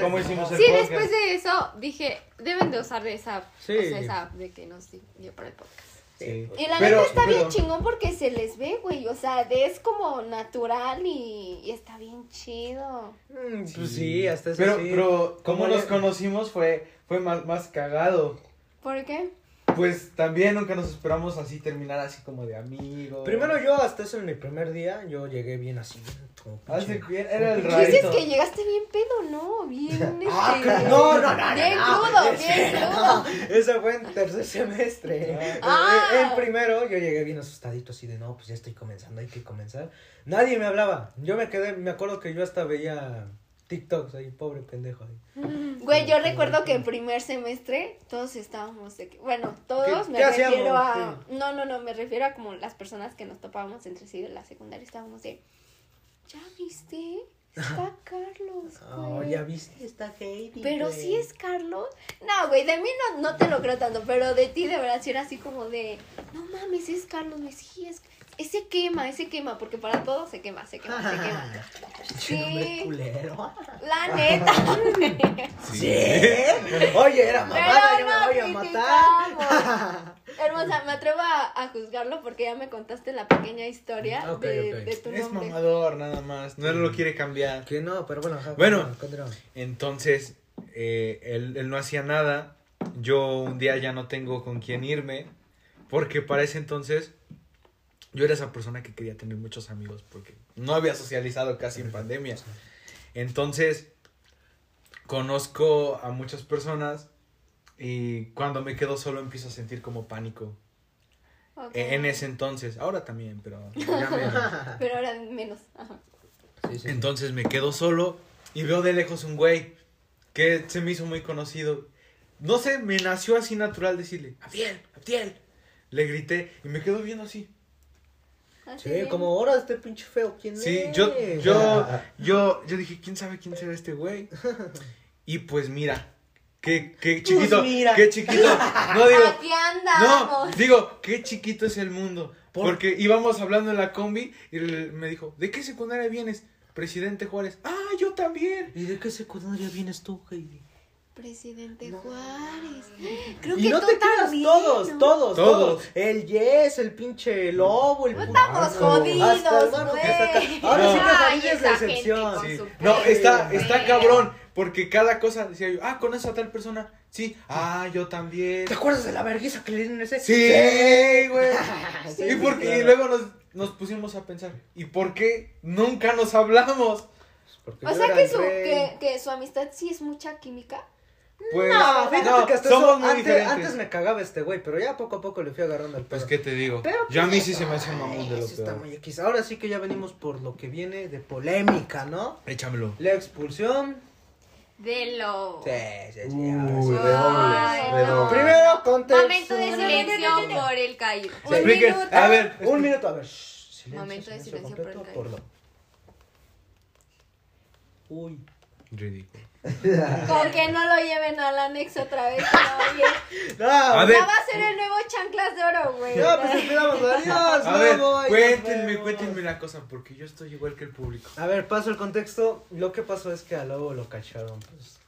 como, hicimos el Sí, podcast. después de eso dije, deben de usar esa app. Sí. O sea, esa app de que nos dio para el podcast. Sí. Y la Pero- neta está bien chingón porque se les ve, güey. O sea, es como natural y, y está bien chido. Mm, Pues sí, hasta eso Pero, sí. pero como Como nos ya- conocimos fue, fue más, más cagado. ¿Por qué? Pues también nunca nos esperamos así terminar así como de amigos. Primero yo, hasta eso en mi primer día, yo llegué bien así. Como Hace pinche- bien, era el como Dices rarito. que llegaste bien pedo, ¿no? Bien, Ah, este, no, no, no, Bien no, no. crudo, bien crudo. Eso fue en tercer semestre. Ah. En- En primero yo llegué bien asustadito así de no, pues ya estoy comenzando, hay que comenzar. Nadie me hablaba. Yo me quedé, me acuerdo que yo hasta veía TikToks ahí, pobre pendejo ahí. Güey, yo recuerdo que en primer semestre todos estábamos de que, bueno, todos ¿Qué- me qué refiero hacíamos? a, no, no, no, me refiero a como las personas que nos topábamos entre sí de la secundaria, estábamos de, ¿ya viste? Está Carlos, Oh, güey. ya viste, está Heidi. Pero güey. sí es Carlos. No, güey, de mí no, no te lo creo tanto, pero de ti de verdad sí era así como de, no mames, es Carlos, güey, sí es, ese quema, ese quema, porque para todos se quema, se quema, se quema. Sí. culero. La neta. Sí. Oye, era mamada, yo me voy a matar. Hermosa, me atrevo a, a juzgarlo porque ya me contaste la pequeña historia de, ok. de tu Es nombre. mamador nada más, no lo quiere cambiar. Que no, pero bueno, ajá, Bueno. Entonces, eh, él, él no hacía nada. Yo un día ya no tengo con quién irme. Porque para ese entonces yo era esa persona que quería tener muchos amigos. Porque no había socializado casi en pandemia. Entonces, conozco a muchas personas. Y cuando me quedo solo empiezo a sentir como pánico. E- En ese entonces. Ahora también, pero ya menos. Pero ahora menos. Ajá. Sí, sí. Entonces me quedo solo y veo de lejos un güey que se me hizo muy conocido. No sé, me nació así natural decirle, Abdiel, Abdiel. Le grité y me quedo viendo así. Así Sí, bien. como ahora este pinche feo, ¿quién Sí, es? yo, yo, yo, yo dije, ¿quién sabe quién será este güey? Y pues mira, qué, qué chiquito, Pues mira. qué chiquito. No digo, Aquí no, digo, qué chiquito es el mundo. ¿Por? Porque íbamos hablando en la combi y él me dijo, ¿de qué secundaria vienes? Presidente Juárez. Ah, yo también. ¿Y de qué secundaria vienes tú, Heidi? Presidente Juárez. Creo Y que no tú te creas, también, todos, ¿no? todos, Todos. todos. El Yes, el pinche Lobo, el Estamos jodidos. Ahora sí que es la esa excepción. con Sí. No, está, está cabrón. Porque cada cosa decía yo, ah, ¿conoces a tal persona? Sí. Ah, yo también. ¿Te acuerdas de la vergüenza que le dieron ese? Sí, güey. Sí, y, por- y luego nos, nos pusimos a pensar, ¿y por qué nunca nos hablamos? Porque O sea que su, que, que su amistad sí es mucha química. Pues, No, fíjate no, que hasta somos eso, muy antes, diferentes. antes me cagaba este güey, pero ya poco a poco le fui agarrando el pedo. Pues, ¿qué te digo? Pero, yo a mí pues, sí se me hace un mamón de lo Eso está peor. muy X. Ahora sí que ya venimos por lo que viene de polémica, ¿no? Échamelo. La expulsión. De lo. Sí, sí, sí. Uy, redobles. Primero, contexto. Momento de silencio por el caído. Un Expliquen. minuto. A ver, Un minuto, a ver. shh, silencio, Momento de silencio por el completo caído. lo- Uy. Ridículo. Con que no lo lleven al anexo otra vez. no. No, A ver. Ya va a ser el nuevo chanclas de oro, güey. No, pues esperamos. Adiós, A ver, voy, cuéntenme, cuéntenme la cosa, porque yo estoy igual que el público. A ver, paso el contexto. Lo que pasó es que a Lobo lo cacharon, pues.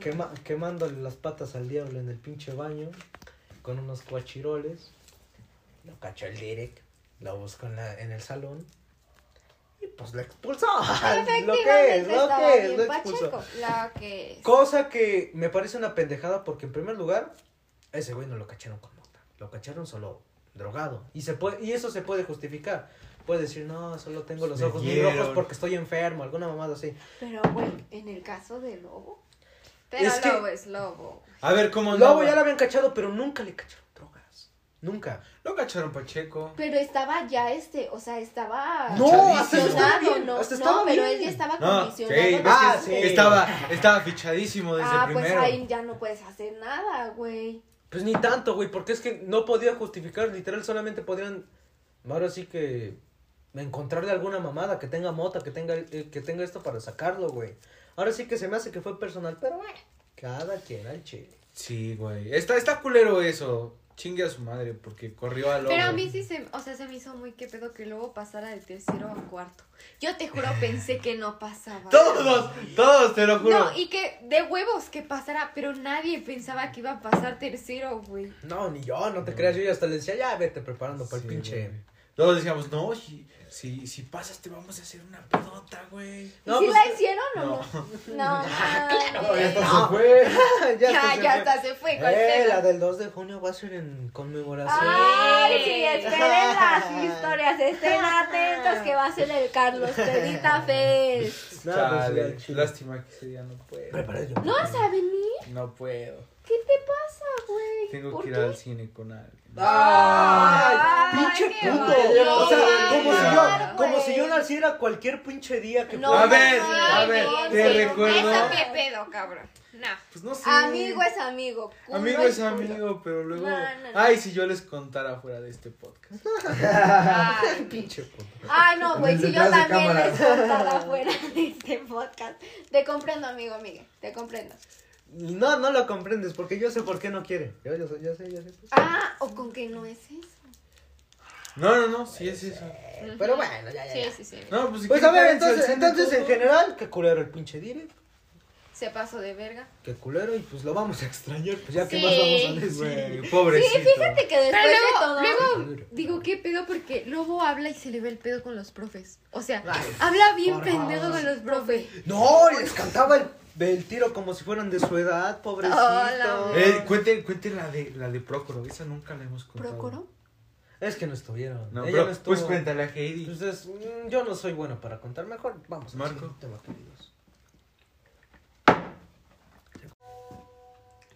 Quema, quemándole las patas al diablo en el pinche baño. Con unos cuachiroles. Lo cachó el Direct. Lo buscó en, la, en el salón. Y pues lo expulsó. lo que es, lo que es, lo expulsó. La que es. Cosa que me parece una pendejada porque en primer lugar, ese güey no lo cacharon con mota. Lo cacharon solo drogado. Y se puede, y eso se puede justificar. Puede decir, no, solo tengo los Me ojos muy rojos porque estoy enfermo, alguna mamada así. Pero, güey, en el caso de Lobo. Pero es que- lobo es lobo. A ver, ¿cómo Lobo ya lo habían cachado, pero nunca le cacharon. Nunca. Lo cacharon Pacheco. Pero estaba ya este, o sea, estaba. No, hasta estaba bien, ¿no? hasta estaba no, pero él ya estaba No, sí, condicionado. ves de- que Ah, sí. estaba, estaba fichadísimo desde ah, el pues primero. ahí ya no puedes hacer nada, güey. Pues ni tanto, güey, porque es que no podía justificar, literal, solamente podían, ahora sí que, encontrarle alguna mamada, que tenga mota, que tenga, eh, que tenga esto para sacarlo, güey. Ahora sí que se me hace que fue personal, pero bueno, cada quien al chile. Sí, güey. Está, está culero eso. Chingue a su madre porque corrió al Pero a mí sí se, o sea, se me hizo muy que pedo que luego pasara de tercero a cuarto. Yo te juro pensé que no pasaba. Todos, todos, te lo juro. No, y que de huevos que pasara, pero nadie pensaba que iba a pasar tercero, güey. No, ni yo, no te creas. Yo ya hasta le decía, ya vete preparando para el pinche. güey. Todos decíamos, no, si, si, pasas te vamos a hacer una pedota, güey. No, ¿Sí pues, la hicieron o no. no? No, No, ya hasta No. se fue. ya, Ya, hasta se fue. hasta se fue. ¿cuál Eh, la del 2 de junio va a ser en conmemoración. Ay, sí, esperen las historias, estén atentos que va a ser el Carlos Pedita Fest. No, pues, Chale, chile. lástima que ese día no puedo. Prepara yo. ¿No vas a venir? No puedo. ¿Qué te pasa, güey? Tengo ¿Por que ir qué? al cine con alguien. ¡Ay! Ay, ¡Pinche puto! O sea, como si yo, como si yo naciera cualquier pinche día que No, fuera. A ver, Ay, a ver, no, te sí. recuerdo. Eso qué pedo, cabrón. No. Pues no sé. Amigo es amigo. Amigo es culo. amigo, pero luego. No, no, no. Ay, si yo les contara fuera de este podcast. Ay, Pinche puto. Ay, no, güey, si yo también cámara. les contara fuera de este podcast. Te comprendo, amigo, Miguel, te comprendo. No, no lo comprendes, porque yo sé por qué no quiere. Yo, yo, sé, yo sé, yo sé. Ah, o con que no es eso. No, no, no, sí es eso. Pero bueno, ya, ya. sí, ya. sí, sí. No, pues si Pues a ver, al entonces, en general, qué culero el pinche dire, Se pasó de verga. qué culero, y pues lo vamos a extrañar, pues ya que Sí. más vamos a decir. Güey, pobrecito. Fíjate que después Pero de luego, todo. luego digo, ¿qué pedo? Porque Lobo habla y se le ve el pedo con los profes. O sea, Ay, habla bien por pendejo favor. con los profes. No, les cantaba el, el tiro como si fueran de su edad, pobrecito. Hola. Eh, cuenten, cuenten la de la de Procoro, esa nunca la hemos contado. ¿Procuro? Es que no estuvieron. No, Ella pero, no estuvo. pues cuéntale a Heidi. Pues es- mm, yo no soy bueno para contar, mejor vamos. al Marco. tema, queridos.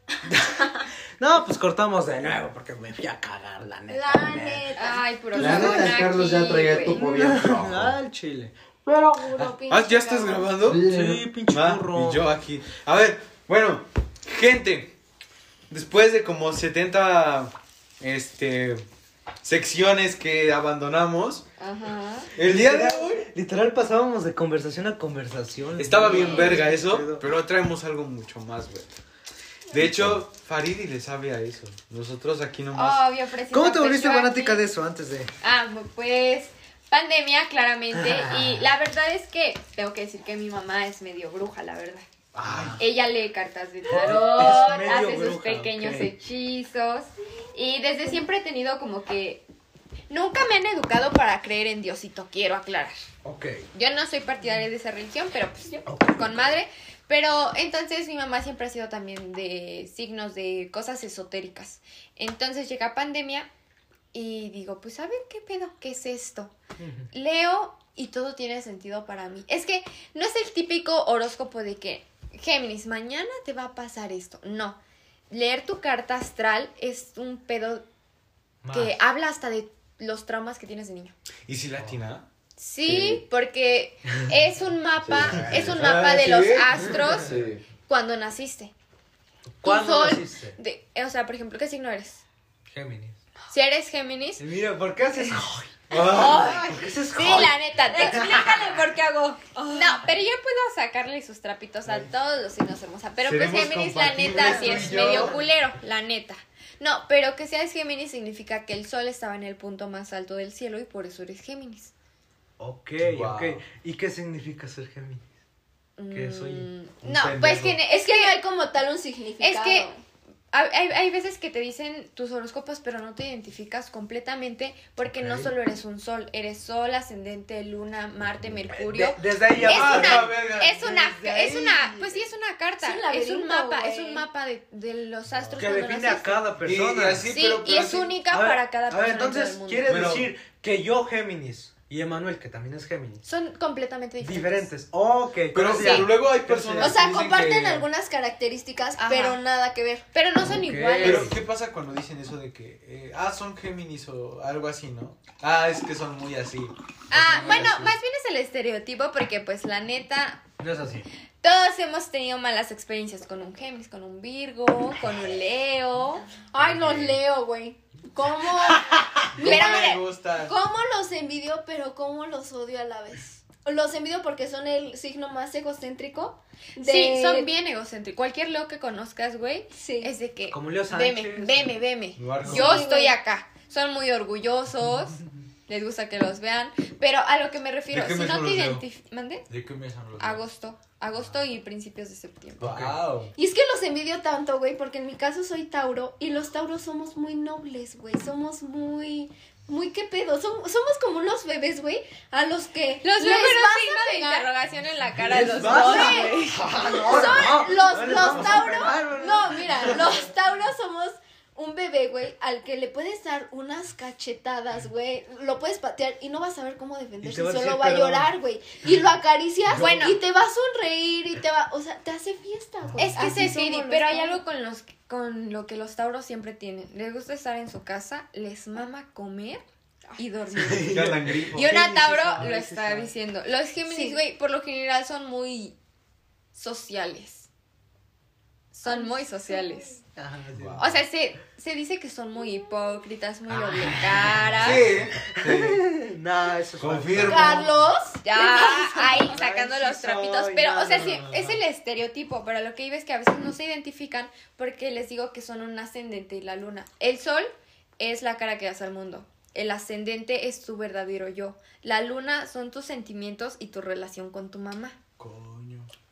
no, pues cortamos de nuevo porque me fui a cagar la neta. La neta. Ay, puro La neta, el Carlos ya traía el tupo bien el chile. Pero juro, pinche Ah, ¿ya estás grabando? Sí, pinche Ah, burro. y yo aquí. A ver, bueno, gente, después de como 70 este secciones que abandonamos, Ajá. el día de hoy Literal pasábamos de conversación a conversación. estaba bien verga eso, pero traemos algo mucho más, güey. De hecho, Faridi le sabe a eso. Nosotros aquí nomás. Obvio, presenta ¿Cómo te volviste fanática de eso antes de...? Ah, pues pandemia, claramente. Ah. Y la verdad es que tengo que decir que mi mamá es medio bruja, la verdad. Ay, Ella lee cartas de tarot, hace sus pequeños hechizos. Y desde siempre he tenido como que. Nunca me han educado para creer en Diosito, quiero aclarar. ok. Yo no soy partidaria de esa religión, pero pues yo, con madre. Pero entonces mi mamá siempre ha sido también de signos de cosas esotéricas. Entonces llega pandemia y digo, pues a ver qué pedo, qué es esto. Leo y todo tiene sentido para mí. Es que no es el típico horóscopo de que Géminis, mañana te va a pasar esto. No. Leer tu carta astral es un pedo que habla hasta de los traumas que tienes de niño. ¿Y si latina? Sí, porque es un mapa, Sí. es un Ah, mapa de ¿sí? los astros Sí. cuando naciste. ¿Cuándo sol, naciste? de- o sea, por ejemplo, ¿qué signo eres? Géminis. Si eres Géminis, Y mira, ¿por qué haces...? Ah, ¿Por qué haces... sí, la neta, te- Explícale por qué hago. No, pero yo puedo sacarle sus trapitos a todos los signos hermosa. Pero pues Géminis, la neta, sí es medio culero, la neta. No, pero que seas Géminis significa que el sol estaba en el punto más alto del cielo y por eso eres Géminis. Ok, Wow. ok. ¿Y qué significa ser Géminis? Que soy Mm, un no, pendejo. pues que Es que no hay como tal un significado. Es que hay, hay- hay veces que te dicen tus horóscopos, pero no te identificas completamente porque no solo eres un sol, eres sol, ascendente, luna, Marte, Mercurio. De- desde ahí ya... es Ah, una, no, es una, es una, pues sí, es una carta, Es un es un laberinto, mapa, es un mapa de, de los astros Que define a cada persona. Y así, Sí, pero- y es así- única A ver, para cada A persona ver, en todo entonces, el mundo. quiere Pero- decir que yo Géminis y Emanuel, que también es Géminis, Son completamente diferentes. diferentes. Ok, Pero, pero Sí. pero luego hay personas O sea, que comparten que- algunas características, Ajá. pero nada que ver. Pero no son Ok. iguales. Pero, ¿qué pasa cuando dicen eso de que, eh, ah, son Géminis o algo así, no? Ah, es que son muy así. ah, muy bueno, así. más bien es el estereotipo porque pues la neta, no es así. Todos hemos tenido malas experiencias con un Géminis, con un Virgo, con un Leo. Ay, los leo, güey. ¿Cómo? No me gusta. ¿Cómo los envidio, pero cómo los odio a la vez? los envidio porque son el signo más egocéntrico. de- Sí, son bien egocéntricos. Cualquier Leo que conozcas, güey, Sí. es de que. Como Leo Veme, Sánchez. veme, veme. Barco. Yo estoy acá. Son muy orgullosos. Les gusta que los vean. Pero a lo que me refiero, ¿De qué si no te identificas. ¿Mande? ¿De qué mes son los Agosto. Agosto y principios de septiembre. Wow. Y es que los envidio tanto, güey, porque en mi caso soy Tauro y los Tauros somos muy nobles, güey. Somos muy, muy qué pedo. Som- somos como unos bebés, güey, a los que Los a de interrogación en la cara de los dos. Ah, no, Son los, los Tauros. No, mira, los Tauros somos un bebé, güey, al que le puedes dar unas cachetadas, güey. Lo puedes patear y no vas a ver cómo defenderse. va Solo decir va a llorar, güey. Y lo acaricias Bueno. y te va a sonreír y te va. O sea, te hace fiesta, güey. Es que Así se los pero hay algo con los con lo que los tauros siempre tienen. Les gusta estar en su casa, les mama comer y dormir. Y una sí Tauro lo está diciendo. Los Géminis, Sí. güey, por lo general son muy sociales. Son muy sociales. Ajá, sí. O sea, se, se dice que son muy hipócritas, muy doble caras. Sí, sí. No, eso es Confirmo. Carlos. Ya, ahí sacando Ay, sí los trapitos. soy, Pero, no, o sea, no, sí, no. es el estereotipo. Pero lo que iba es que a veces no se identifican porque les digo que son un ascendente y la luna. El sol es la cara que das al mundo. El ascendente es tu verdadero yo. La luna son tus sentimientos y tu relación con tu mamá.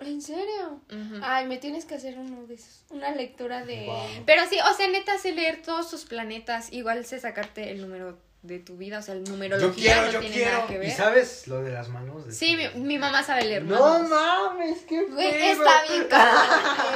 ¿En serio? Ujú. Ay, me tienes que hacer uno de esos. Una lectura de. Pero sí, o sea, neta, sé leer todos sus planetas. Igual sé sacarte el número de tu vida. O sea, el número Yo quiero, no yo tiene quiero. nada que ¿Y ver. sabes lo de las manos? De Sí, mi, mi mamá sabe leer. No manos. mames, qué Güey, está bien cabrón.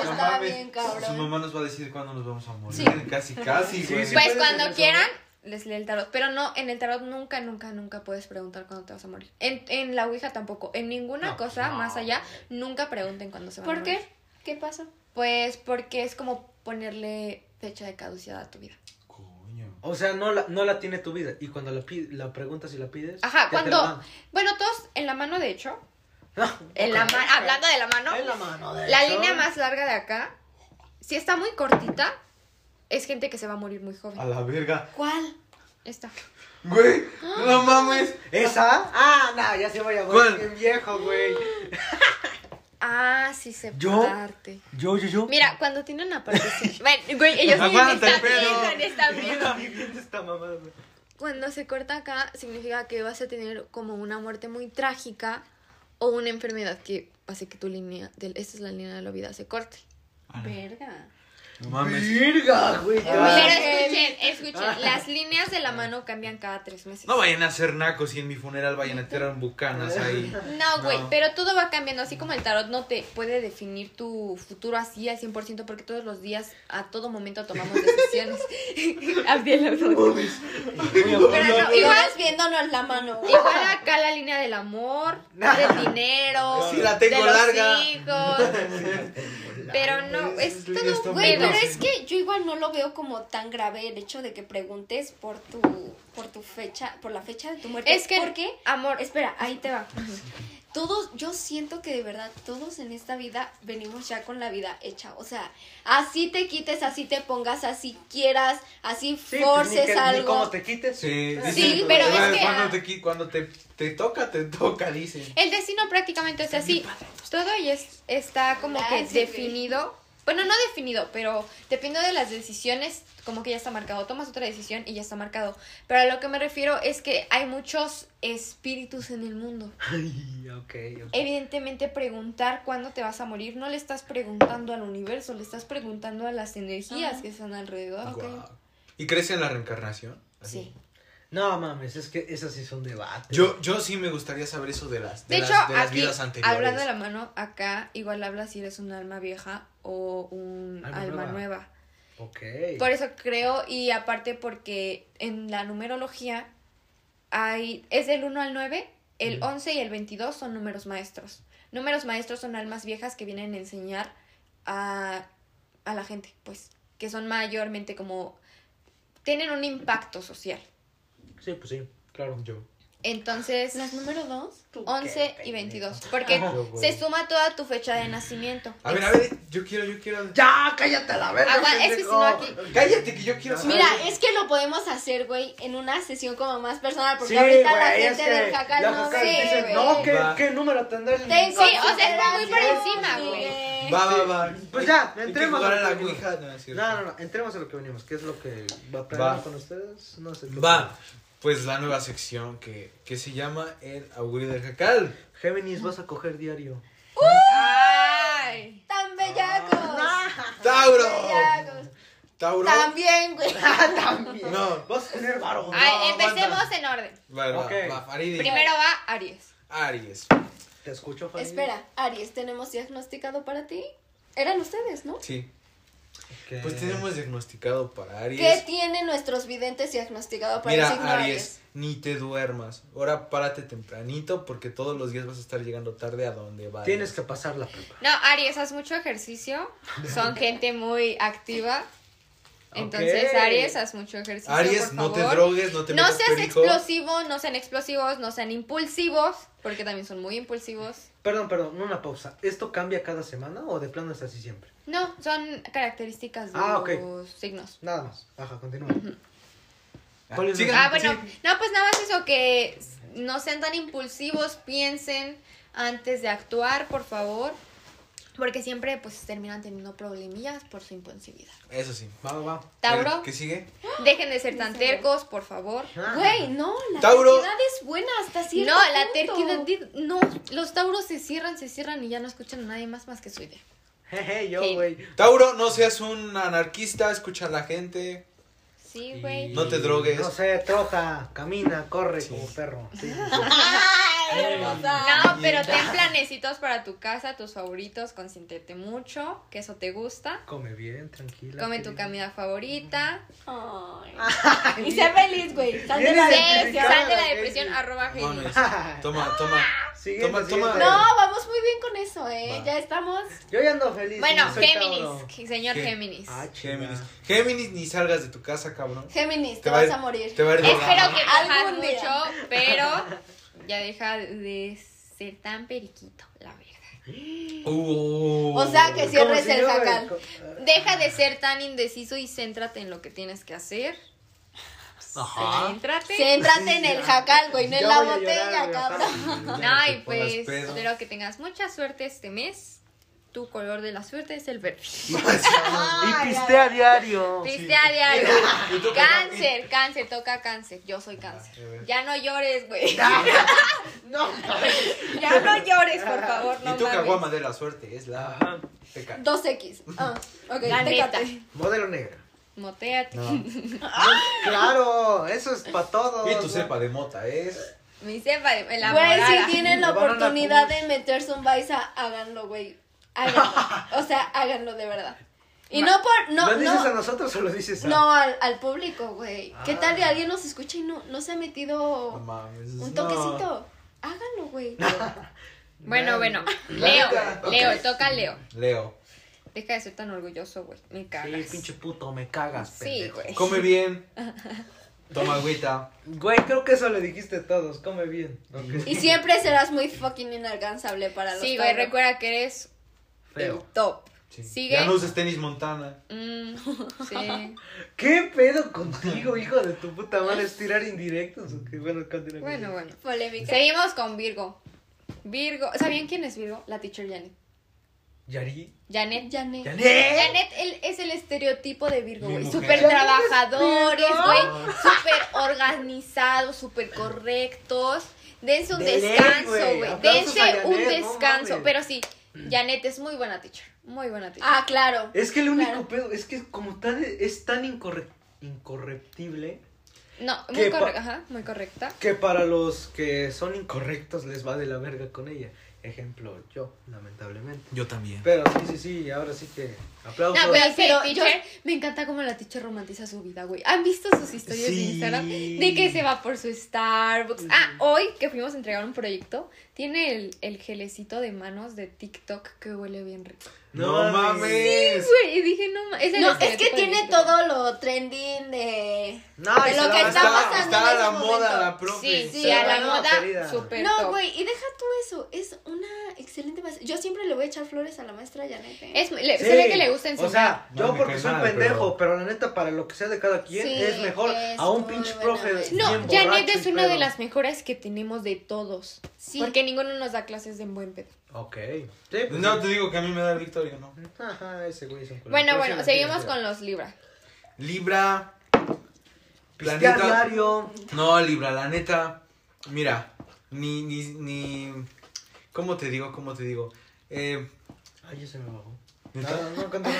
No Está mames, bien Su cabrón. mamá nos va a decir cuándo nos vamos a morir. Sí. Casi, casi, güey. sí. Pues cuando quieran, les lee el tarot. Pero no, en el tarot nunca, nunca, nunca puedes preguntar cuándo te vas a morir. En, en la Ouija tampoco. En ninguna No, cosa no. más allá, nunca pregunten cuándo se van a ¿Por morir. qué? ¿Qué pasa? Pues porque es como ponerle fecha de caducidad a tu vida. Coño. O sea, no la, no la tiene tu vida. Y cuando la, la preguntas y la pides. Ajá, cuando... Bueno, todos en la mano, de hecho. No, En la hablando de la mano. En la mano, de La hecho. línea más larga de acá, si está muy cortita, es gente que se va a morir muy joven. A la verga. ¿Cuál? Esta. Güey, no mames. ¿Esa? Ah, no, ya se vaya, güey. ¿Cuál? Qué viejo, güey. Ah, sí sé ¿Yo? darte. Yo, yo, yo. Mira, cuando tiene una partecita. Bueno, güey, ellos viendo. viendo esta mamada, güey. Cuando se corta acá, significa que vas a tener como una muerte muy trágica o una enfermedad que hace que tu línea, del, esta es la línea de la vida, se corte. Verga. No mames. Virga, güey. Pero ya. escuchen, escuchen, las líneas de la mano cambian cada tres meses. No vayan a hacer nacos y en mi funeral vayan a tirar bucanas ahí. No, güey, No. pero todo va cambiando, así como el tarot no te puede definir tu futuro así al 100% porque todos los días, a todo momento tomamos decisiones. Ojos. Pero no, igual, viéndonos la mano. igual acá la línea del amor, del dinero, Sí, la tengo de los larga. hijos. Pero no, es todo estás Güey. Pero es que yo igual no lo veo como tan grave el hecho de que preguntes por tu por tu fecha, por la fecha de tu muerte. Es que, ¿Por qué? amor, Espera, ahí te va. Todos, yo siento que de verdad todos en esta vida venimos ya con la vida hecha. O sea, así te quites, así te pongas, así quieras, así Sí, pues, forces ni que- ni algo. cómo te quites. Sí, Sí, pero es que- Cuando te, qui- cuando te, te toca, te toca, dicen. El destino prácticamente es así. Todo ya es- está como que Ay, definido. Bueno, no definido, pero depende de las decisiones, como que ya está marcado. Tomas otra decisión y ya está marcado. Pero a lo que me refiero es que hay muchos espíritus en el mundo. Ay, ok, ok. Evidentemente preguntar cuándo te vas a morir no le estás preguntando al universo, le estás preguntando a las energías que están alrededor. ¿Y crees en la reencarnación? Sí. No mames, es que esas sí son debates. Yo, yo sí me gustaría saber eso de las, de De las, hecho, de las aquí, vidas anteriores. hablando de la mano, acá igual habla si eres un alma vieja o un Alma alma nueva. Por eso creo, y aparte porque en la numerología hay, es del 1 al 9, el Ujú. 11 y el 22 son números maestros. Números maestros son almas viejas que vienen a enseñar a, a la gente, pues, que son mayormente como, tienen un impacto social. Sí, pues sí, claro. Yo. Entonces, ¿Las número dos? 11 y 22. Porque se suma toda tu fecha de nacimiento. A ver, a ver, yo quiero, yo quiero. Ya, cállate a la verga. Agua- es que si no aquí- Cállate que yo quiero saber. Mira, es que lo podemos hacer, güey, en una sesión como más personal, porque Sí, ahorita la es gente que del jacal la no güey. No, ¿qué. ¿qué número tendrá el Ten Sí, o sea, está muy por encima, güey. Va, va, va. Pues ya, entremos a la que venimos. ouija. No. No, no, entremos a lo que venimos. ¿Qué es lo que va a planear con ustedes? No sé. Va, pues la nueva sección que, que se llama El Augurio del Jacal. Géminis, vas a coger diario. ¡Ay! Tan bellacos. ¡Tauro! Bellacos. ¡Tauro! También, güey. También. No. Vas a tener varón. Ay, No, empecemos en orden. Va, va, Ok. va, Faridi. Primero va Aries. Aries. Te escucho, Fanny. Espera, Aries, ¿tenemos diagnosticado para ti? Eran ustedes, ¿no? Sí. Pues tenemos diagnosticado para Aries. ¿Qué tienen nuestros videntes diagnosticado para el Mira, signo Aries, Aries? ni te duermas. Ahora párate tempranito porque todos los días vas a estar llegando tarde a donde vayas. Tienes que pasar la prepa. No, Aries, haz mucho ejercicio. Son gente muy activa. Entonces, Ok. Aries, haz mucho ejercicio. Aries, por no te favor. drogues, no te No seas perico. explosivo, no sean explosivos, no sean impulsivos, porque también son muy impulsivos. Perdón, perdón, una pausa. ¿Esto cambia cada semana o de plano es así siempre? No, son características de Ah, ok. los signos. Nada más. Ajá, continúa. Ah, ¿Cuál es sigan, Ah, bueno, sí. no, pues nada más eso, que no sean tan impulsivos, piensen antes de actuar, por favor, porque siempre pues terminan teniendo problemillas por su impulsividad. Eso sí. Va, va, va. Tauro, ¿Qué sigue? dejen de ser tan tercos, por favor. Güey, no, la Tauro. terquedad es buena hasta cierto No, la punto. terquedad, no, los tauros se cierran, se cierran y ya no escuchan a nadie más más que su idea. Jeje, yo, Sí. güey. Tauro, no seas un anarquista, escucha a la gente. Sí, güey. No te drogues. No sé, trota, camina, corre Sí. como perro. Sí, sí, sí. No, pero ten planecitos para tu casa, tus favoritos, consiéntete mucho, que eso te gusta. Come bien, tranquila. Come tu comida favorita. Ay. Y sé feliz, güey. Sal de la depresión. sal de la depresión, arroba. Géminis. Toma, toma. Siguiente, Toma, siguiente. toma. No, vamos muy bien con eso, ¿eh? Va. Ya estamos. Yo ya ando feliz. Bueno, Géminis. G- señor ¿Qué? Géminis. Ah, Géminis. Géminis, ni salgas de tu casa, cabrón. Géminis, te, va vas ir- a morir. Te va a ir de Espero que cojas Algún día. mucho, pero ya deja de ser tan periquito, la verdad. Uh. O sea que cierres si el jacal. Deja de ser tan indeciso y céntrate en lo que tienes que hacer. Ajá. Céntrate. Céntrate en el jacal, güey, no en la botella, cabrón. Ay, pues espero que tengas mucha suerte este mes. Tu color de la suerte es el verde. Y pistea a diario. Triste a diario. Cáncer, cáncer, toca cáncer. Yo soy cáncer. a ver. Ya no llores, güey. No. Ya no llores, por favor, no Y tu caguama de la suerte es la Ajá. teca. 2X. Ah, ok. Modelo negra. Motéate. No. Claro, eso es para todos. Y tu cepa de mota es. Mi cepa de la Güey, si tienen la oportunidad de meterse un Baisa, háganlo, güey. Háganlo. O sea, háganlo de verdad. Y no por. No, ¿Lo dices a no. nosotros o lo dices a.? No, al, al público, güey. ¿Qué Ah. tal que alguien nos escucha y no, no se ha metido No mames. un no. toquecito? Háganlo, güey. Bueno, bueno. Leo, neta, ok. Leo, toca Leo. Leo. Deja de ser tan orgulloso, güey. Me cagas. Sí, pinche puto, me cagas, Sí, pendejo. güey. Come bien. Toma agüita. Güey, creo que eso le dijiste a todos. Come bien. Y siempre serás muy fucking inalcanzable para los Sí, güey, recuerda que eres Feo. el top. Sí. Sigue. Ya no uses tenis Montana. Mm, sí. ¿Qué pedo contigo, hijo de tu puta madre? ¿Es tirar indirectos o qué? Bueno, continúa. Bueno, bueno. Polémica. Seguimos con Virgo. Virgo. ¿Sabían quién es Virgo? La teacher Janet. ¿Yari? Janet. Janet. ¿Janet? Janet él es el estereotipo de Virgo, güey. Súper ¿Janet es trabajadores, güey. Súper organizados, súper correctos. Dense un De descanso, güey. Dense un no descanso. Pero sí, Janet es muy buena teacher. Muy buena teacher. Ah, claro. Es que el único Claro. pedo es que como tan, es tan incorre- incorruptible No, ¿Qué muy correcta. Ajá, muy correcta. que para los que son incorrectos les va de la verga con ella. Ejemplo, yo, lamentablemente. Yo también. Pero sí, sí, sí, ahora sí que Aplausos. No, pero, sí, me encanta cómo la teacher romantiza su vida, güey. ¿Han visto sus historias de. Instagram? De que se va por su Starbucks. Ah, hoy que fuimos a entregar un proyecto, tiene el, el gelecito de manos de TikTok que huele bien rico. No, mames. Güey, y dije, no mames. No, es que tiene todo lo trending de, No, de lo que está Está, pasando está a la momento. moda la profe. Sí, sí, Sí, a la no, moda, No, güey, y deja tú eso. Es una excelente maestra. Yo siempre le voy a echar flores a la maestra Janet. ¿eh? Es, Sí. se ve que le gusta enseñar. O sea, No yo porque soy un pendejo, pero- pero... la neta, para lo que sea de cada quien, Sí, es mejor es a un pinche profe. no, Janet es una de las mejores que tenemos de todos. Sí. Porque ninguno nos da clases de buen pedo. Ok. Sí, pues No, sí. te digo que a mí me da el Victoria, ¿no? Ajá, ese güey es un culero. Bueno, Pero bueno, sí, seguimos sí, con los Libra. Libra. La Pistea neta. diario. No, Libra, la neta. Mira, ni, ni, ni. ¿Cómo te digo? ¿Cómo te digo? Eh. Ay, ya se me bajó. No, no, continúa.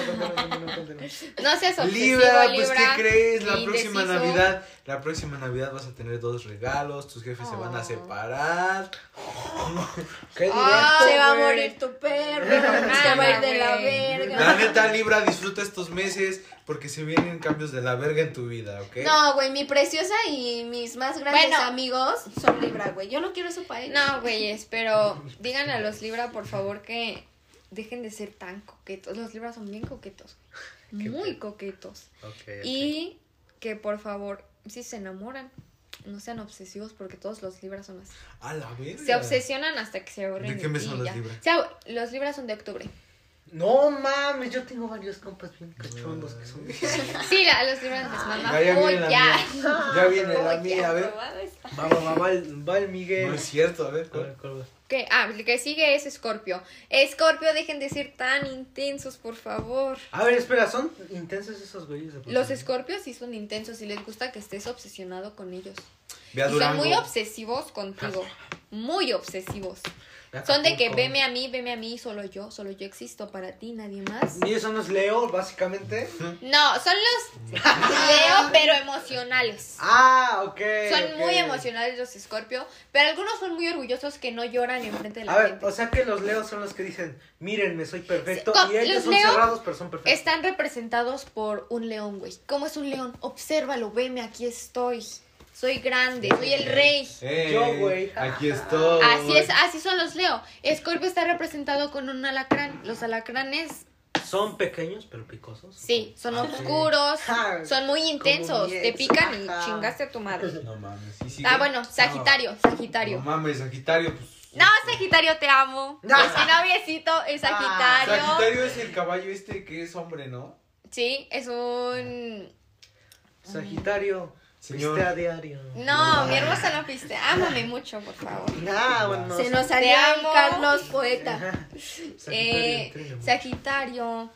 No seas obsesivo, Libra, Libra. pues ¿qué crees? La próxima. Navidad, la próxima Navidad vas a tener dos regalos, tus jefes se van a Oh. separar. Qué directo, Se va a morir tu perro. No, se va a ir de la verga. La neta, Libra, disfruta estos meses porque se vienen cambios de la verga en tu vida, ¿ok? No, güey, mi preciosa y mis más grandes Bueno. amigos son Libra, güey. Yo no quiero eso para ellos. No, güeyes, pero díganle a los Libra, por favor, que dejen de ser tan coquetos. Los Libra son bien coquetos. Muy coquetos. Y que por favor, si se enamoran, no sean obsesivos porque todos los Libras son así. A la verga. Se obsesionan hasta que se aburren. ¿De qué mes son los? O sea, los Libras son de octubre. No mames, yo tengo varios compas bien cachondos que son. Sí, la- los Libras les manda. Ya, ya viene la ya. mía. Ya viene la Uy, mía, ya, a ver. Va, va, va, va el Miguel. No es cierto, a ver. A ver, ¿Qué? Ah, el que sigue es Scorpio. Scorpio, dejen de ser tan intensos, por favor. A ver, espera, ¿son intensos esos güeyes? Los? Scorpios sí son intensos y les gusta que estés obsesionado con ellos. Y son muy obsesivos contigo. Muy obsesivos. Son de que veme a mí, veme a mí, solo yo, solo yo existo para ti, nadie más. Ni eso no es Leo, básicamente. No, son los Leo, pero emocionales. Ah, ok. Son muy emocionales los Scorpio, pero algunos son muy orgullosos que no lloran enfrente de la A ver, gente. o sea que los Leos son los que dicen, mírenme, soy perfecto. Sí, y ellos los son Leo cerrados, pero son perfectos. Están representados por un león, güey. ¿Cómo es un león? Obsérvalo, veme, aquí estoy. Soy grande, soy el rey. Yo, güey. Aquí estoy. Así es, así son los Leo. Scorpio está representado con un alacrán. Los alacranes, Son pequeños, pero picosos. sí, son Ah, oscuros, son muy intensos. Te pican y chingaste a tu madre. No mames. sí, sí, Ah, bueno, Sagitario, No Sagitario. mames, Sagitario, pues. No, Sagitario, te amo. No. Es mi noviecito, es Sagitario. Sagitario es el caballo este que es hombre, ¿no? Sí, es un... Sagitario, Señor. viste a diario. No, mi hermosa no piste. Ámame mucho, por favor. Ah, bueno. Se nos el amo. Carlos Poeta. Sagitario, Eh. Sagitario.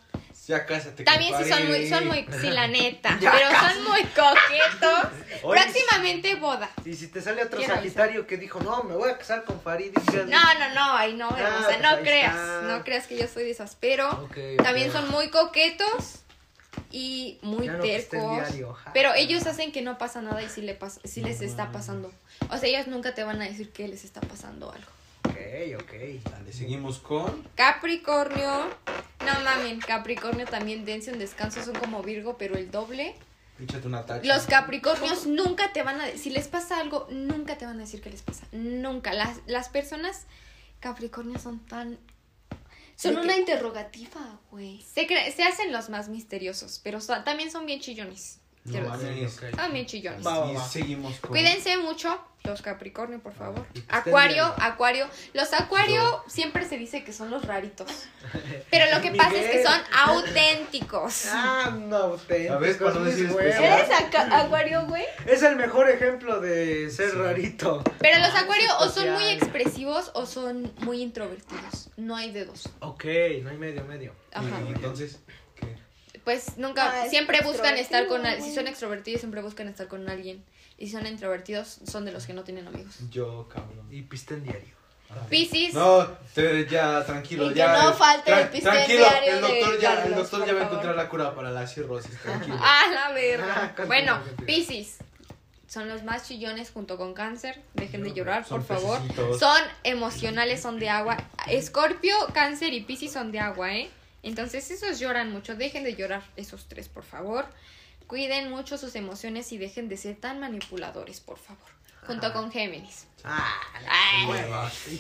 Ya cásate. También sí son muy, son muy, sí, la neta. Ya, pero son muy coquetos. Oye, Próximamente boda. Y si te sale otro Sagitario que dijo, no, me voy a casar con Farid. No, no, no, ahí no, Ah, hermosa, pues no ahí creas. está. No creas que yo soy de esas. Pero Ok, ok. también son muy coquetos y muy en tercos. diario, ja. Pero ellos hacen que no pasa nada y sí, le pasa, sí les está pasando. O sea, ellos nunca te van a decir que les está pasando algo. Ok, ok. Dale, seguimos con. Capricornio. No mamen, Capricornio también dense un descanso. Son como Virgo, pero el doble. Una tacha. Los Capricornios nunca te van a si les pasa algo, nunca te van a decir que les pasa. Nunca. Las, las personas Capricornios son tan. Son una interrogativa, güey. se, se hacen los más misteriosos, pero también son bien chillones. No quiero mames. decir. Chillones. Va, va, Y va. seguimos con. Cuídense mucho, los Capricornio, por favor. Acuario. Acuario. Los Acuario siempre se dice que son los raritos. Pero lo que pasa es que son auténticos. Ah, no, auténticos, A ver, para no decir. ¿Eres acuario, güey? Es el mejor ejemplo de ser rarito. Pero los Ah, Acuario o son muy expresivos o son muy introvertidos. No hay de dos. Ok, no hay medio, medio. Ajá. Y entonces. Pues nunca, Ah, siempre buscan estar con alguien. Si son extrovertidos, siempre buscan estar con alguien. Y si son introvertidos, son de los que no tienen amigos. Yo, cabrón. Y pisten diario. Piscis, No, ya, tranquilo, Y que ya. no falte el pisteo Tranquilo, diario el doctor, de ya, el doctor ya va a encontrar la cura para la cirrosis, tranquilo. Ah, la verga. Ah, bueno. Piscis. Son los más chillones junto con cáncer. Dejen de llorar, por favor. Son emocionales, son de agua. Escorpio, cáncer y Piscis son de agua, ¿eh? Entonces esos lloran mucho, dejen de llorar esos tres, por favor. Cuiden mucho sus emociones y dejen de ser tan manipuladores, por favor. Junto con Géminis. Ah, Ay.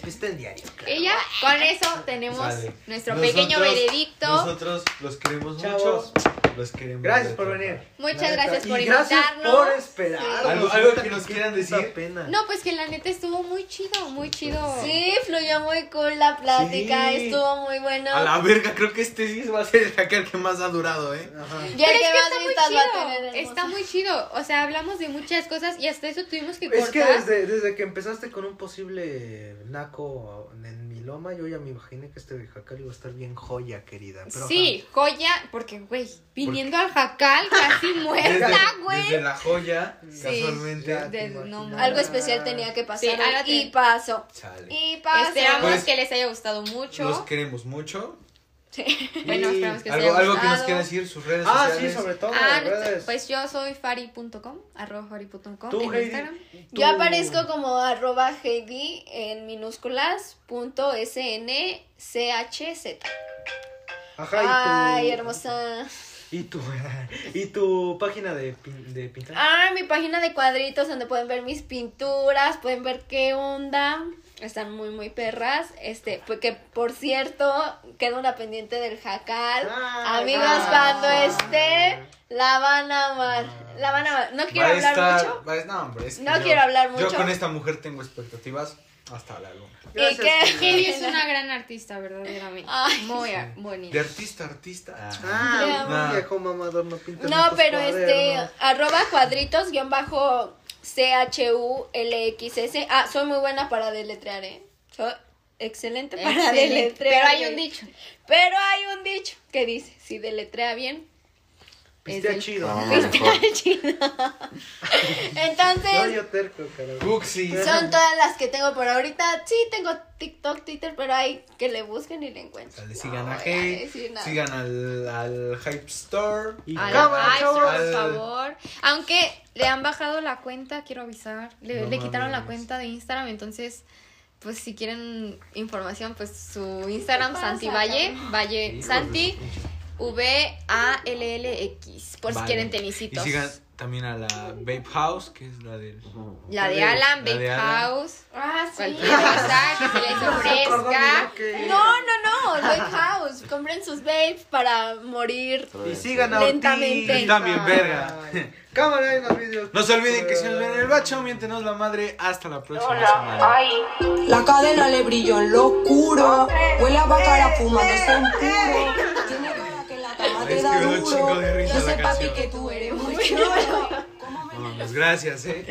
pues está en diario. Ya, con eso tenemos Sale. nuestro Nosotros- pequeño veredicto. Nosotros los queremos Chavos. mucho. Los queremos. Gracias por venir. Muchas La neta. gracias por y gracias invitarnos. por esperar. Sí. Algo- que nos quieran decir. pena. No, pues que la neta estuvo muy chido, muy chido. Sí, fluyó muy cool la plática, Sí. estuvo muy bueno. A la verga, creo que este sí va a ser el hacker que más ha durado, ¿eh? Ajá. Ya Pero que es que más está muy vistas va a chido. tener el Está muy chido. O sea, hablamos de muchas cosas y hasta eso tuvimos que Es que cortar. desde, desde que empezaste con un posible naco en mi loma, yo ya me imaginé que este jacal iba a estar bien joya, querida. Pero, sí, joya, porque, güey, viniendo al jacal casi muerta, güey. desde la joya, Sí. casualmente. No, Algo especial tenía que pasar Sí, y pasó. Chale. Y pasó. Esperamos Pues, que les haya gustado mucho. Los queremos mucho. Bueno, esperamos que Algo, algo que nos quieran decir, sus redes Ah, sociales. sí, sobre todo. Ah, redes. pues yo soy fari.com, arroba fari.com Tú, en Heidi, Instagram. tú- Yo aparezco como arroba Heidi en minúsculas punto snchz. Ajá, y. Ay, hermosa. Y tu, y tu página de, de pintar. Ah, mi página de cuadritos donde pueden ver mis pinturas, pueden ver qué onda. Están muy, muy perras. Este, porque por cierto, queda una pendiente del jacal. Ah, Amigos, ah. cuando esté, la van a amar. La van a amar. No quiero hablar estar- mucho. va a- no, hombre, es que No yo- quiero hablar mucho. Yo con esta mujer tengo expectativas hasta la luna. Y Gracias, que Heidi es una gran artista, verdaderamente. Ay, Muy a- bonita. De artista a artista. ah. Ah, No. un viejo mamador no pinta No, pero este, cuadernos. arroba cuadritos guion bajo C-H-U-L-X-S. Ah, soy muy buena para deletrear, ¿eh? Soy excelente para Excelente. deletrear. Pero hay un dicho. Pero hay un dicho que dice, si deletrea bien, Pistea es el- chido. pistea chido. Entonces, No, yo terco, son todas las que tengo por ahorita. Sí, tengo TikTok, Twitter, pero hay que le busquen y le encuentren. Dale, sigan No a decir nada. sigan al, al Hype Store. Y A la cámara, Hype, chavos. por Al- favor. Aunque le han bajado la cuenta, quiero avisar. Le, No le quitaron la cuenta de Instagram, entonces, pues si quieren información, pues su Instagram, ¿Qué pasa, Santi Valle? Valle, Santi, V-A-L-L-X, por si quieren Y tenisitos. sigan también a la Vape House, que es la del. La de la Alan, Alan. House, Ah, sí. cosa que se les ofrezca. No, no, no, Vape House. Compren sus vapes para morir. Y sigan a Lentamente. También, verga. Cámara en los vídeos. No se olviden que si nos ven en el bacho, miéntenos la madre. Hasta la próxima semana. La cadena le brilló en lo oscuro. Huele a bacara fumándose un puro. Da duro. Yo sé, papi, que tú eres muy chulo. No mames, gracias, eh.